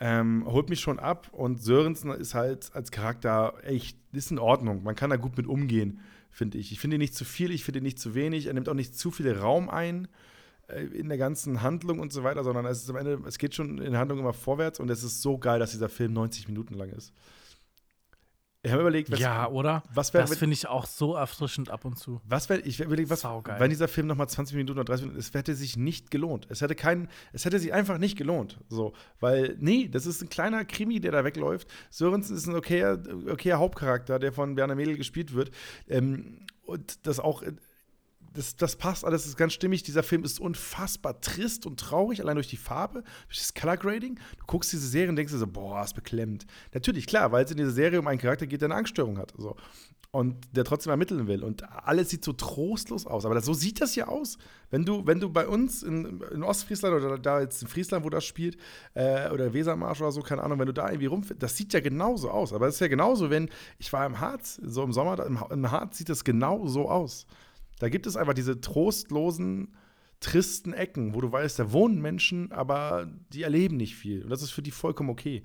ähm, holt mich schon ab und Sörensen ist halt als Charakter echt, ist in Ordnung. Man kann da gut mit umgehen, finde ich. Ich finde ihn nicht zu viel, ich finde ihn nicht zu wenig. Er nimmt auch nicht zu viel Raum ein äh, in der ganzen Handlung und so weiter, sondern es ist am Ende, es geht schon in der Handlung immer vorwärts und es ist so geil, dass dieser Film 90 Minuten lang ist. Ich habe überlegt, was, ja, oder? was wäre, das finde ich auch so erfrischend ab und zu. was wäre, ich überlege, was, Saugeil. wenn dieser Film nochmal 20 Minuten oder 30 Minuten, es hätte sich nicht gelohnt. Es hätte keinen, es hätte sich einfach nicht gelohnt. So, weil, nee, das ist ein kleiner Krimi, der da wegläuft. Sörensen ist ein okayer, okayer Hauptcharakter, der von Werner Mädel gespielt wird. Ähm, und das auch, das, das passt alles, das ist ganz stimmig. Dieser Film ist unfassbar trist und traurig, allein durch die Farbe, durch das Color Grading. Du guckst diese Serie und denkst dir so, boah, ist beklemmt. Natürlich, klar, weil es in dieser Serie um einen Charakter geht, der eine Angststörung hat. So. Und der trotzdem ermitteln will. Und alles sieht so trostlos aus. Aber das, so sieht das ja aus. Wenn du, wenn du bei uns in, in Ostfriesland oder da jetzt in Friesland, wo das spielt, äh, oder Wesermarsch oder so, keine Ahnung, wenn du da irgendwie rumfährst, das sieht ja genauso aus. Aber es ist ja genauso, wenn ich war im Harz, so im Sommer, im, im Harz sieht das genau so aus. Da gibt es einfach diese trostlosen, tristen Ecken, wo du weißt, da wohnen Menschen, aber die erleben nicht viel. Und das ist für die vollkommen okay.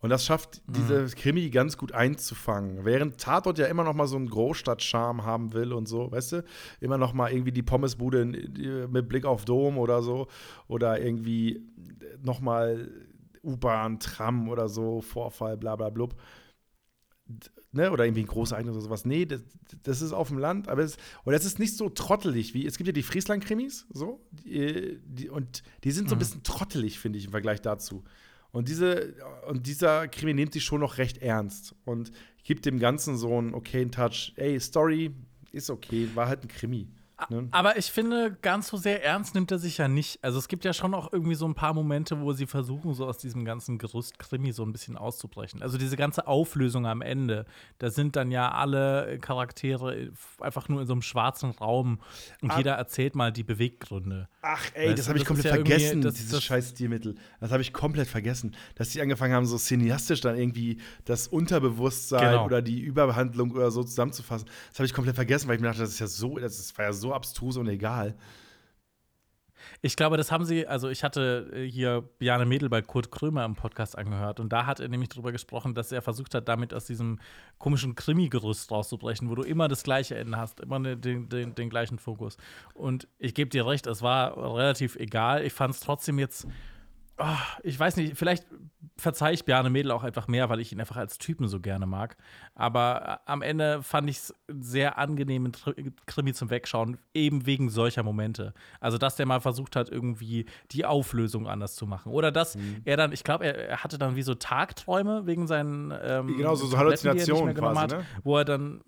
Und das schafft diese Krimi ganz gut einzufangen. Während Tatort ja immer noch mal so einen Großstadt-Charme haben will und so, weißt du? Immer noch mal irgendwie die Pommesbude mit Blick auf Dom oder so. Oder irgendwie noch mal U-Bahn, Tram oder so, Vorfall, bla bla blub. Ne, oder irgendwie ein großes Ereignis oder sowas. Nee, das, das ist auf dem Land, aber es, und das ist nicht so trottelig wie, es gibt ja die Friesland-Krimis, so, die, die, und die sind so ein bisschen trottelig, finde ich, im Vergleich dazu. Und, diese, und dieser Krimi nimmt sich schon noch recht ernst und gibt dem Ganzen so einen okayen Touch. Ey, Story ist okay, war halt ein Krimi. Ne? Aber ich finde, ganz so sehr ernst nimmt er sich ja nicht. Also es gibt ja schon auch irgendwie so ein paar Momente, wo sie versuchen, so aus diesem ganzen Gerüst Krimi so ein bisschen auszubrechen. Also diese ganze Auflösung am Ende, da sind dann ja alle Charaktere einfach nur in so einem schwarzen Raum und Ah. jeder erzählt mal die Beweggründe. Ach, ey, Weißt das habe ich komplett ja vergessen, das- dieses das- scheiß Stilmittel. Das habe ich komplett vergessen. Dass die angefangen haben, so cineastisch dann irgendwie das Unterbewusstsein Genau. oder die Überbehandlung oder so zusammenzufassen. Das habe ich komplett vergessen, weil ich mir dachte, das ist ja so, das war ja so abstrus und egal. Ich glaube, das haben sie, also ich hatte äh, hier Bjane Mädel bei Kurt Krömer im Podcast angehört und da hat er nämlich darüber gesprochen, dass er versucht hat, damit aus diesem komischen Krimi-Gerüst rauszubrechen, wo du immer das gleiche Ende hast, immer ne- den, den, den gleichen Fokus. Und ich gebe dir recht, es war relativ egal. Ich fand es trotzdem jetzt, ich weiß nicht, vielleicht verzeihe ich Bjane Mädel auch einfach mehr, weil ich ihn einfach als Typen so gerne mag. Aber äh, am Ende fand ich es sehr angenehmen Krimi zum Wegschauen, eben wegen solcher Momente. Also, dass der mal versucht hat, irgendwie die Auflösung anders zu machen. Oder dass Mhm. er dann, ich glaube, er, hatte dann wie so Tagträume wegen seinen ähm, Genau, so- so Halluzinationen quasi, hat, ne? Wo er dann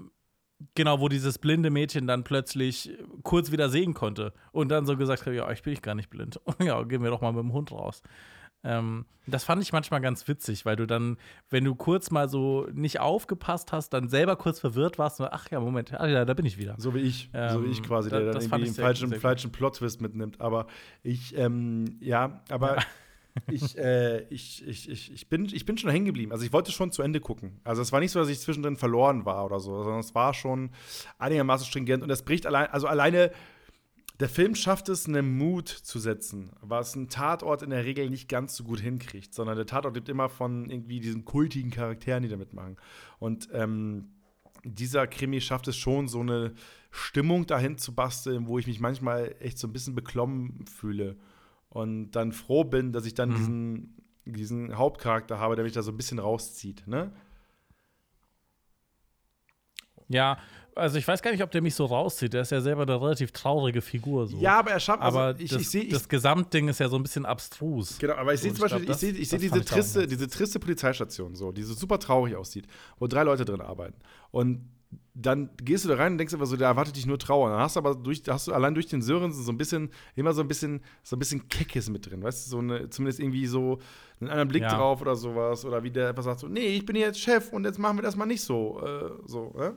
Genau, wo dieses blinde Mädchen dann plötzlich kurz wieder sehen konnte und dann so gesagt hat, ja, ich bin ich gar nicht blind. [laughs] ja, gehen wir doch mal mit dem Hund raus. Ähm, das fand ich manchmal ganz witzig, weil du dann, wenn du kurz mal so nicht aufgepasst hast, dann selber kurz verwirrt warst und ach ja, Moment, ah, ja, da bin ich wieder. So wie ich, so wie ich Ähm, quasi, da- der dann das fand irgendwie ich einen falschen, falschen Plot-Twist mitnimmt. Aber ich, ähm, ja, aber [laughs] ich, äh, ich, ich, ich, bin, ich bin schon hängen geblieben. Also ich wollte schon zu Ende gucken. Also es war nicht so, dass ich zwischendrin verloren war oder so, sondern es war schon einigermaßen stringent. Und das bricht allein, also alleine, der Film schafft es, einen Mut zu setzen, was ein Tatort in der Regel nicht ganz so gut hinkriegt, sondern der Tatort lebt immer von irgendwie diesen kultigen Charakteren, die da mitmachen. Und ähm, dieser Krimi schafft es schon, so eine Stimmung dahin zu basteln, wo ich mich manchmal echt so ein bisschen beklommen fühle. Und dann froh bin, dass ich dann diesen, diesen Hauptcharakter habe, der mich da so ein bisschen rauszieht. Ne? Ja, Also ich weiß gar nicht, ob der mich so rauszieht. Der ist ja selber eine relativ traurige Figur. So. Ja, aber er schafft, also aber ich, das, ich ich, das Gesamtding ist ja so ein bisschen abstrus. Genau, aber ich sehe zum Beispiel, ich sehe seh diese triste, diese triste Polizeistation, so, die so super traurig aussieht, wo drei Leute drin arbeiten. Und dann gehst du da rein und denkst aber so, da erwartet dich nur Trauer. Dann hast du aber durch, hast du allein durch den Sörensen so ein bisschen, immer so ein bisschen, so ein bisschen Keckes mit drin, weißt du, so eine, zumindest irgendwie so einen anderen Blick Ja. drauf oder sowas. Oder wie der einfach sagt so, nee, ich bin jetzt Chef und jetzt machen wir das mal nicht so. Äh, so, ne?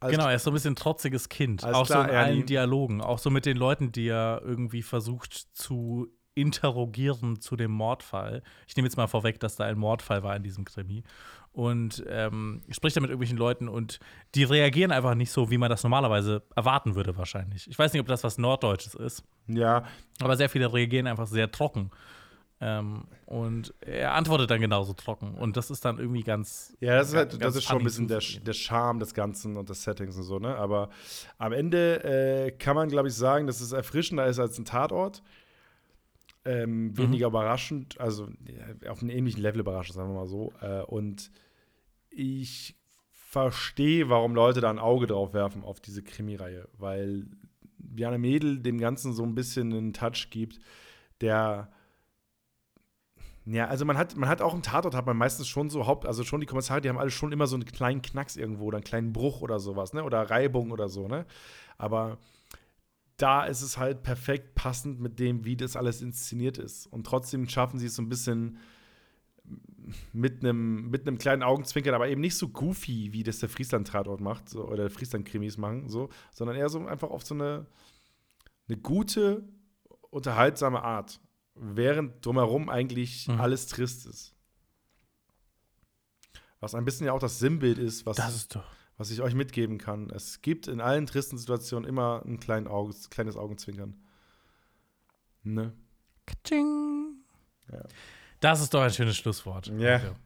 Genau, er ist so ein bisschen trotziges Kind. Auch klar, so in allen. Dialogen. Auch so mit den Leuten, die er irgendwie versucht zu interrogieren zu dem Mordfall. Ich nehme jetzt mal vorweg, dass da ein Mordfall war in diesem Krimi. Und ähm, spricht da mit irgendwelchen Leuten und die reagieren einfach nicht so, wie man das normalerweise erwarten würde, wahrscheinlich. Ich weiß nicht, ob das was Norddeutsches ist, Ja, aber sehr viele reagieren einfach sehr trocken. Ähm, und er antwortet dann genauso trocken. Und das ist dann irgendwie ganz. Ja, das ist, halt, ganz das ist schon ein bisschen der, der Charme des Ganzen und des Settings und so, ne? Aber am Ende äh, kann man, glaube ich, sagen, dass es erfrischender ist als ein Tatort. Ähm, Mhm. weniger überraschend, also auf einem ähnlichen Level überraschend, sagen wir mal so. Äh, und ich verstehe, warum Leute da ein Auge drauf werfen auf diese Krimireihe, weil Bjarne Mädel dem Ganzen so ein bisschen einen Touch gibt, der ja, also man hat, man hat auch im Tatort hat man meistens schon so Haupt, also schon die Kommissare, die haben alle schon immer so einen kleinen Knacks irgendwo oder einen kleinen Bruch oder sowas, ne? Oder Reibung oder so, ne? Aber da ist es halt perfekt passend mit dem, wie das alles inszeniert ist. Und trotzdem schaffen sie es so ein bisschen mit einem mit einem kleinen Augenzwinkern, aber eben nicht so goofy, wie das der Friesland-Tatort macht, so, oder Friesland-Krimis machen, so, sondern eher so einfach auf so eine, eine gute, unterhaltsame Art. Während drumherum eigentlich Mhm. alles trist ist. Was ein bisschen ja auch das Sinnbild ist, was, Das ist doch. Was ich euch mitgeben kann. Es gibt in allen tristen Situationen immer ein kleinen Auge, kleines Augenzwinkern. Ne? Katsching. Ja. Das ist doch ein schönes Schlusswort. Ja. Danke.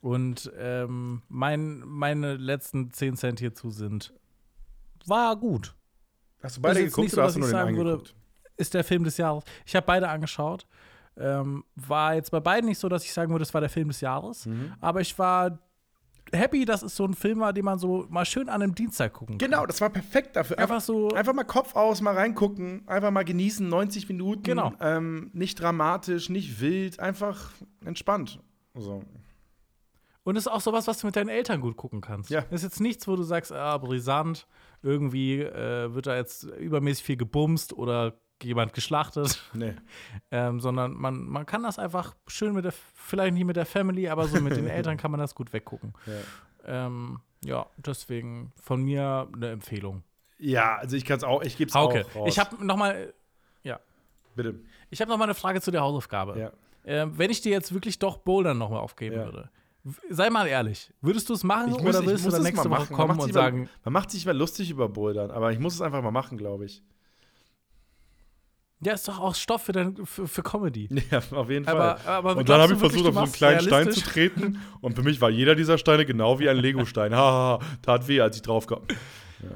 Und ähm, mein, meine letzten 10 Cent hierzu sind, war gut. Hast du Das beide geguckt nicht so, oder hast du nur ich den sagen würde? Ist der Film des Jahres. Ich habe beide angeschaut. Ähm, war jetzt bei beiden nicht so, dass ich sagen würde, das war der Film des Jahres. Mhm. Aber ich war happy, dass es so ein Film war, den man so mal schön an einem Dienstag gucken kann. Genau, das war perfekt dafür. Einfach so. Einfach mal Kopf aus, mal reingucken, einfach mal genießen, 90 Minuten. Genau. Ähm, nicht dramatisch, nicht wild, einfach entspannt. So. Und es ist auch sowas, was du mit deinen Eltern gut gucken kannst. Ja. Das ist jetzt nichts, wo du sagst, ah, brisant, irgendwie äh, wird da jetzt übermäßig viel gebumst oder jemand geschlachtet, Nee. [laughs] ähm, sondern man, man kann das einfach schön mit der, vielleicht nicht mit der Family, aber so mit den [laughs] Eltern kann man das gut weggucken. Ja. Ähm, ja, deswegen von mir eine Empfehlung. Ja, also ich kann es auch, ich gebe es Hauke, auch raus. ich habe noch mal, Bitte. ich habe noch mal eine Frage zu der Hausaufgabe. Ja. Ähm, wenn ich dir jetzt wirklich doch Bouldern noch mal aufgeben Ja. würde, sei mal ehrlich, würdest du es machen Ich muss- oder willst du dann nächste mal Woche kommen und mal- sagen, Man macht sich mal lustig über Bouldern, aber ich muss es einfach mal machen, glaube ich. Ja, ist doch auch Stoff für, dein, für, für Comedy. [laughs] Ja, auf jeden Fall. Aber, aber und dann habe ich versucht, auf so einen kleinen Stein zu treten. [laughs] Und für mich war jeder dieser Steine genau wie ein Lego-Stein. Haha, tat weh, als ich drauf kam. Ja.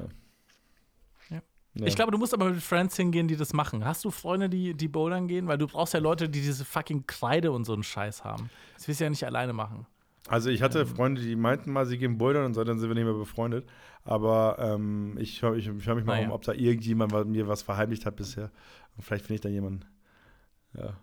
Ja. Ja. Ich glaube, du musst aber mit Friends hingehen, die das machen. Hast du Freunde, die, die bouldern gehen? Weil du brauchst ja Leute, die diese fucking Kreide und so einen Scheiß haben. Das willst du ja nicht alleine machen. Also ich hatte Freunde, die meinten mal, sie gehen bouldern und seitdem sind wir nicht mehr befreundet. Aber ähm, ich höre ich, ich hör mich mal Naja. um, ob da irgendjemand mir was verheimlicht hat bisher. Und vielleicht finde ich da jemanden. Ja.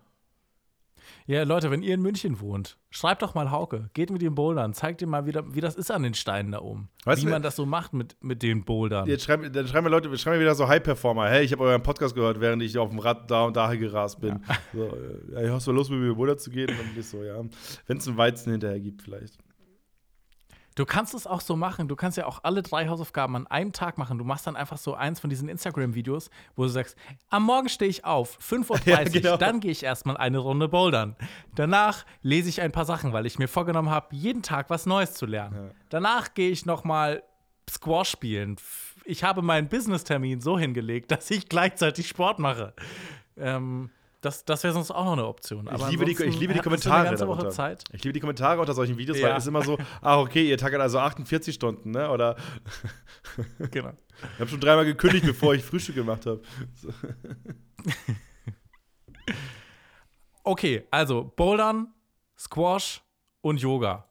Ja, Leute, wenn ihr in München wohnt, schreibt doch mal Hauke. Geht mit ihm bouldern. Zeigt ihm mal, wie, da, wie das ist an den Steinen da oben. Weißt wie du, man das so macht mit, mit den Bouldern. Jetzt schreiben, dann schreiben mir Leute, schreiben wieder so High-Performer. Hey, ich habe euren Podcast gehört, während ich auf dem Rad da und daher gerast bin. So, äh, ja, hast du Lust, mit mir Buddha zu gehen? Und dann bin ich so, ja. Wenn es einen Weizen hinterher gibt, vielleicht. Du kannst es auch so machen. Du kannst ja auch alle drei Hausaufgaben an einem Tag machen. Du machst dann einfach so eins von diesen Instagram-Videos, wo du sagst: Am Morgen stehe ich auf, 5.30 Uhr, [laughs] Ja, genau. dann gehe ich erstmal eine Runde bouldern. Danach lese ich ein paar Sachen, weil ich mir vorgenommen habe, jeden Tag was Neues zu lernen. Ja. Danach gehe ich nochmal Squash spielen. Ich habe meinen Business-Termin so hingelegt, [laughs] dass ich gleichzeitig Sport mache. Ähm, das das wäre sonst auch noch eine Option. Ich Aber liebe, die, ich liebe die eine Kommentare. Woche darunter. Zeit. Ich liebe die Kommentare unter solchen Videos, Ja. weil es immer so, ach [laughs] okay, ihr tackert also 48 Stunden, ne? Oder [laughs] Genau. ich habe schon dreimal gekündigt, bevor ich Frühstück gemacht habe. So. [laughs] Okay, also Bouldern, Squash und Yoga.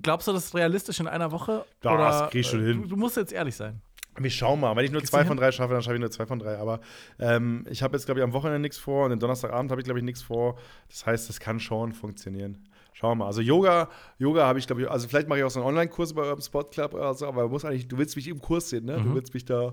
Glaubst du, das ist realistisch in einer Woche? Das krieg ich schon äh, hin. Du, du musst jetzt ehrlich sein. Wir schauen mal. Wenn ich nur Kriegst zwei von drei schaffe, dann schaffe ich nur zwei von drei. Aber ähm, ich habe jetzt, glaube ich, am Wochenende nichts vor und am Donnerstagabend habe ich, glaube ich, nichts vor. Das heißt, das kann schon funktionieren. Schauen wir mal. Also Yoga, Yoga habe ich, glaube ich, also vielleicht mache ich auch so einen Online-Kurs bei eurem Sport Club oder so, aber muss eigentlich, du willst mich im Kurs sehen, ne? Mhm. Du willst mich da.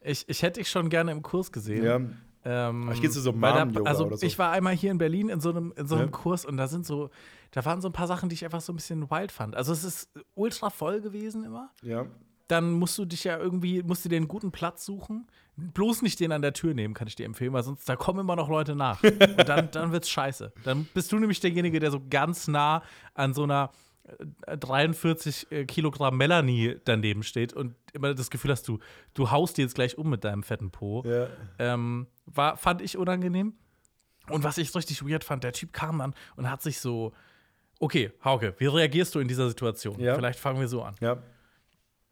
Ich, ich hätte dich schon gerne im Kurs gesehen. Ja. Ähm, Aber ich geh zu so da- Mom-Yoga Also oder so. ich war einmal hier in Berlin in so einem, in so einem Ja. Kurs und da sind so, da waren so ein paar Sachen, die ich einfach so ein bisschen wild fand. Also es ist ultra voll gewesen immer. Ja. Dann musst du dich ja irgendwie, musst du dir einen guten Platz suchen. Bloß nicht den an der Tür nehmen, kann ich dir empfehlen, weil sonst da kommen immer noch Leute nach. [laughs] Und dann, dann wird's scheiße. Dann bist du nämlich derjenige, der so ganz nah an so einer 43 äh, Kilogramm Melanie daneben steht und immer das Gefühl hast, du, du haust dir jetzt gleich um mit deinem fetten Po. Ja. Ähm, war, fand ich unangenehm. Und was ich richtig weird fand, der Typ kam dann und hat sich so, okay, Hauke, wie reagierst du in dieser Situation? Ja. Vielleicht fangen wir so an. Ja.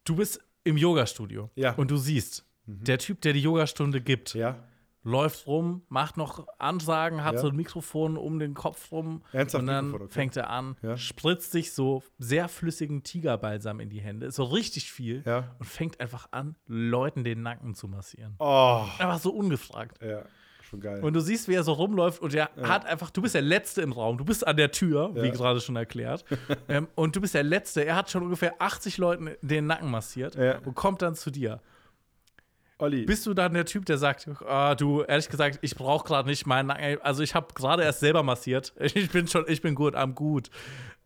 Du bist im Yogastudio Ja. und du siehst, der Typ, der die Yogastunde gibt, Ja. Läuft rum, macht noch Ansagen, hat Ja. so ein Mikrofon um den Kopf rum Ernsthaft und dann okay. fängt er an, Ja. spritzt sich so sehr flüssigen Tigerbalsam in die Hände, so richtig viel Ja. und fängt einfach an, Leuten den Nacken zu massieren. Oh. Einfach so ungefragt. Ja. Schon geil. Und du siehst, wie er so rumläuft und er hat einfach, du bist der Letzte im Raum, du bist an der Tür, wie gerade schon erklärt. [laughs] ähm, und du bist der Letzte, er hat schon ungefähr 80 Leuten den Nacken massiert und kommt dann zu dir. Olli. Bist du dann der Typ, der sagt, ah, du, ehrlich gesagt, ich brauche gerade nicht meinen also ich habe gerade erst selber massiert, ich bin schon, ich bin gut, am gut.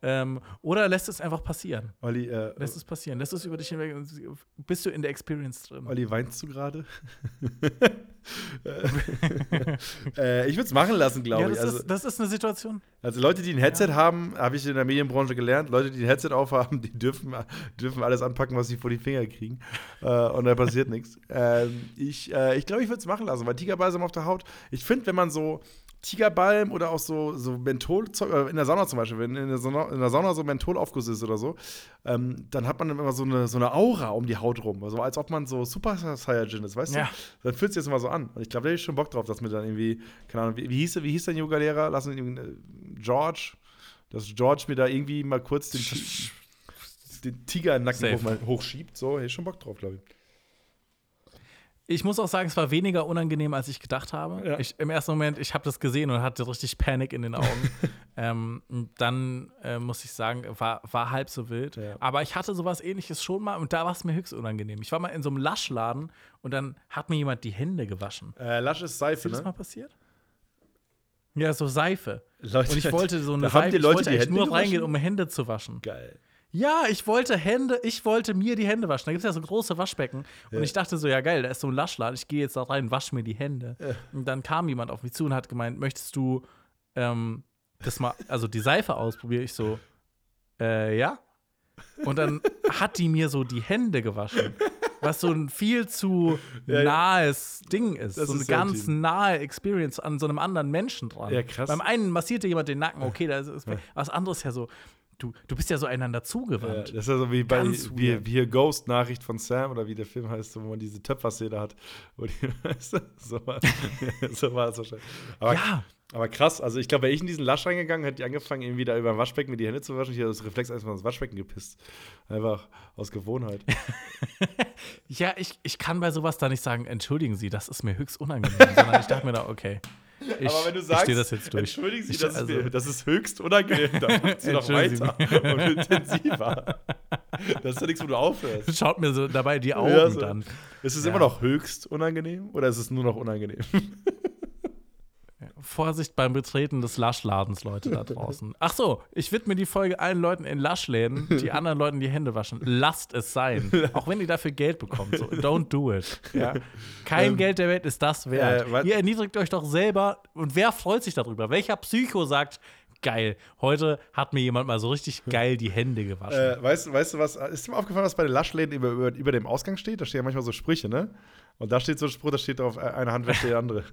Ähm, oder lässt es einfach passieren? Olli, äh, Lässt es passieren? Lässt es über dich hinweg? Bist du in der Experience drin? Olli, weinst du gerade? [laughs] äh, ich würde es machen lassen, glaube ja, ich. das, Also, ist, das ist eine Situation. also Leute, die ein Headset haben, habe ich in der Medienbranche gelernt. Leute, die ein Headset aufhaben, die dürfen, dürfen alles anpacken, was sie vor die Finger kriegen. Äh, und da passiert nichts. Ähm, ich glaube, ich, glaub, ich würde es machen lassen, weil Tigerbalsam auf der Haut. Ich finde, wenn man so Tigerbalm oder auch so, so Menthol, äh, in der Sauna zum Beispiel, wenn in der Sauna, in der Sauna so Mentholaufguss ist oder so, ähm, dann hat man immer so eine, so eine Aura um die Haut rum. Also als ob man so Super Saiyajin ist, weißt Ja. du? Dann fühlt sich das immer so an. Und ich glaube, da hätte ich schon Bock drauf, dass mir dann irgendwie, keine Ahnung, wie, wie, hieß, wie hieß dein Yoga-Lehrer? Lass uns irgendwie, äh, George, dass George mir da irgendwie mal kurz den, den Tiger im Nacken hoch, mal hochschiebt. So, hätte ich schon Bock drauf, glaube ich. Ich muss auch sagen, es war weniger unangenehm, als ich gedacht habe. Ja. Ich, Im ersten Moment, ich habe das gesehen und hatte richtig Panik in den Augen. [laughs] ähm, dann äh, muss ich sagen, war, war halb so wild. Ja. Aber ich hatte sowas ähnliches schon mal und da war es mir höchst unangenehm. Ich war mal in so einem Laschladen und dann hat mir jemand die Hände gewaschen. Äh, Lasch ist Ist Seife, dir das mal ne? passiert? Ja, so Seife. Leute, Und ich wollte so eine da haben Seife, die Leute ich wollte die Hände nur gewaschen? reingehen, um Hände zu waschen. Geil. Ja, ich wollte Hände, ich wollte mir die Hände waschen. Da gibt es ja so große Waschbecken. Und ich dachte so, ja geil, da ist so ein Laschladen. Ich gehe jetzt da rein, wasche mir die Hände. Und dann kam jemand auf mich zu und hat gemeint, möchtest du ähm, das mal, also die Seife ausprobieren? Ich so, äh, ja. Und dann hat die mir so die Hände gewaschen. Was so ein viel zu Ja, ja. nahes Ding ist. Das so eine ist ganz intim. nahe Experience an so einem anderen Menschen dran. Ja, krass. Beim einen massierte jemand den Nacken, [laughs] okay, das ist was anderes ja so. Du, du bist ja so einander Ja, zugewandt. das ist ja so wie bei wie, wie hier Ghost Nachricht von Sam oder wie der Film heißt, wo man diese Töpferszene hat. Die, [laughs] so, war, [laughs] so war es wahrscheinlich. Aber, Ja. aber krass, also ich glaube, wäre ich in diesen Lasch reingegangen, hätte ich angefangen, irgendwie da über ein Waschbecken mir die Hände zu waschen. Ich hätte das Reflex erstmal ins Waschbecken gepisst. Einfach aus Gewohnheit. [laughs] Ja, ich, ich kann bei sowas da nicht sagen, entschuldigen Sie, das ist mir höchst unangenehm. sondern ich dachte mir da, okay. Ich, aber wenn du sagst, das jetzt durch. entschuldigen Sie, Ich- das, also- ist mir, das ist höchst unangenehm, dann macht sie noch weiter und intensiver. Das ist ja nichts, wo du aufhörst. Schaut mir so dabei die Augen Ja, so. dann. Ist es Ja. immer noch höchst unangenehm oder ist es nur noch unangenehm? Vorsicht beim Betreten des Laschladens, Leute da [laughs] draußen. Ach so, ich widme die Folge allen Leuten in Laschläden, die anderen Leuten die Hände waschen. Lasst es sein. [laughs] Auch wenn ihr dafür Geld bekommt. So, don't do it. Ja? [laughs] Kein Ähm, Geld der Welt ist das wert. äh, ihr erniedrigt euch doch selber. Und wer freut sich darüber? Welcher Psycho sagt, geil, heute hat mir jemand mal so richtig geil die Hände gewaschen. Äh, weißt, du- weißt du was? Ist dir mal aufgefallen, was bei den Laschläden über, über, über dem Ausgang steht? Da stehen ja manchmal so Sprüche, ne? Und da steht so ein Spruch, da steht drauf, äh, eine Hand wäscht die andere.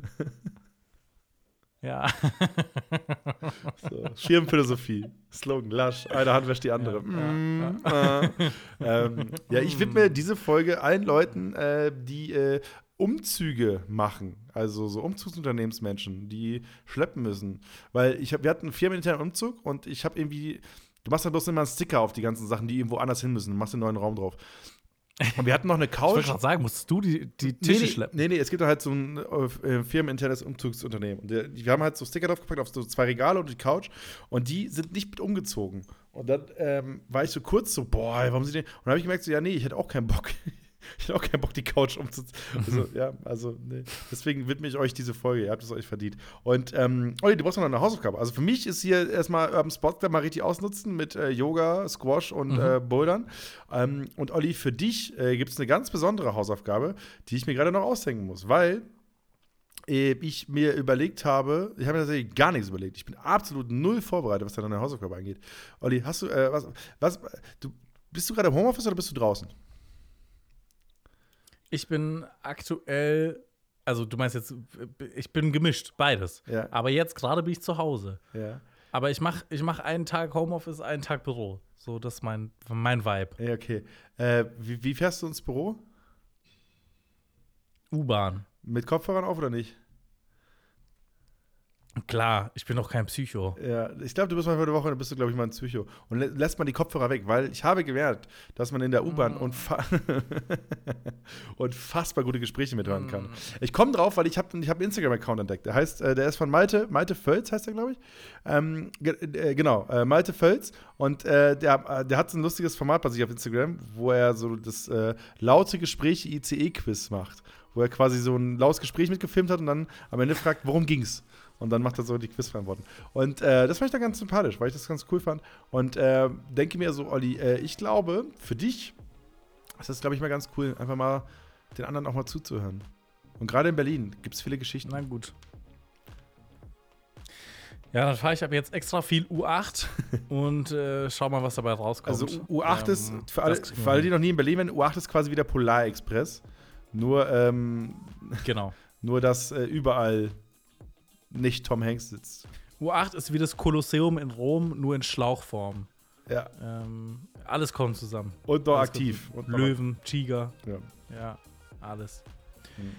Ja. [laughs] So. Schirmphilosophie. Slogan, Lasch, eine Hand wäscht die andere. Mm, äh. ähm, ja, ich widme diese Folge allen Leuten, äh, die äh, Umzüge machen, also so Umzugsunternehmensmenschen, die schleppen müssen. Weil ich hab, wir hatten einen firmeninternen Umzug und ich habe irgendwie, du machst dann bloß immer einen Sticker auf die ganzen Sachen, die irgendwo anders hin müssen, du machst einen neuen Raum drauf. Und wir hatten noch eine Ich wollte Couch. gerade sagen, musstest du die, die Tische nee, schleppen? nee, nee, es gibt halt so ein äh, firmeninternes Umzugsunternehmen. Und der, wir haben halt so Sticker draufgepackt auf so zwei Regale und die Couch. Und die sind nicht mit umgezogen. Und dann ähm, war ich so kurz so, boah, warum sind die. Und dann habe ich gemerkt, so, ja, nee, ich hätte auch keinen Bock. [laughs] [laughs] ich hätte auch keinen Bock, die Couch umzuziehen. Also, ja, also, nee. Deswegen widme ich euch diese Folge. Ihr habt es euch verdient. Und, ähm, Olli, du brauchst noch eine Hausaufgabe. Also, für mich ist hier erstmal Urban Sports Club mal richtig ausnutzen mit äh, Yoga, Squash und äh, Bouldern. Ähm, und, Olli, für dich äh, gibt es eine ganz besondere Hausaufgabe, die ich mir gerade noch ausdenken muss, weil äh, ich mir überlegt habe, ich habe mir tatsächlich gar nichts überlegt. Ich bin absolut null vorbereitet, was deine Hausaufgabe angeht. Olli, hast du, äh, was, was, du, bist du gerade im Homeoffice oder bist du draußen? Ich bin aktuell, also du meinst jetzt, ich bin gemischt, beides. Ja. Aber jetzt gerade bin ich zu Hause. Ja. Aber ich mache ich mach einen Tag Homeoffice, einen Tag Büro. So, das ist mein, mein Vibe. Ja, okay. Äh, wie, wie fährst du ins Büro? U-Bahn. Mit Kopfhörern auf oder nicht? Klar, ich bin doch kein Psycho. Ja, ich glaube, du bist mal für eine Woche, dann bist du, glaube ich, mal ein Psycho. Und lä lässt man die Kopfhörer weg, weil ich habe gemerkt, dass man in der U-Bahn unfa [laughs] unfassbar gute Gespräche mithören kann. Ich komme drauf, weil ich habe ich hab einen Instagram-Account entdeckt. Der heißt, äh, der ist von Malte, Malte Völz heißt der, glaube ich. Ähm, äh, genau, äh, Malte Völz. Und äh, der, äh, der hat so ein lustiges Format bei sich auf Instagram, wo er so das äh, laute Gespräche ICE-Quiz macht. Wo er quasi so ein lautes Gespräch mitgefilmt hat und dann am Ende fragt, worum ging's? Und dann macht er so die Quizverantworten. Und äh, das fand ich dann ganz sympathisch, weil ich das ganz cool fand. Und äh, denke mir so, Olli, äh, ich glaube, für dich ist das, glaube ich, mal ganz cool, einfach mal den anderen auch mal zuzuhören. Und gerade in Berlin gibt es viele Geschichten. Na gut. Ja, dann fahre ich ab jetzt extra viel U8 [laughs] und äh, schau mal, was dabei rauskommt. Also U8 ist, Ähm, für alle, für alle, die noch nie in Berlin waren, U8 ist quasi wie der Polarexpress. Nur, ähm, Genau. [laughs] nur dass äh, überall nicht Tom Hanks sitzt. U8 ist wie das Kolosseum in Rom, nur in Schlauchform. Ja. Ähm, alles kommt zusammen. Und noch Alles aktiv. Und noch- Löwen, Tiger, Ja. ja, alles. Hm.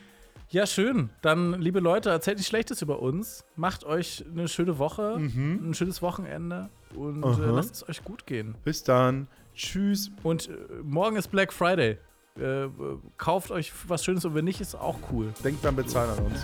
Ja, schön. Dann, liebe Leute, erzählt nicht Schlechtes über uns. Macht euch eine schöne Woche, ein schönes Wochenende und äh, Mhm. Lasst es euch gut gehen. Bis dann. Tschüss. Und äh, morgen ist Black Friday. Äh, kauft euch was Schönes und wenn nicht, ist auch cool. Denkt beim Bezahlen an uns.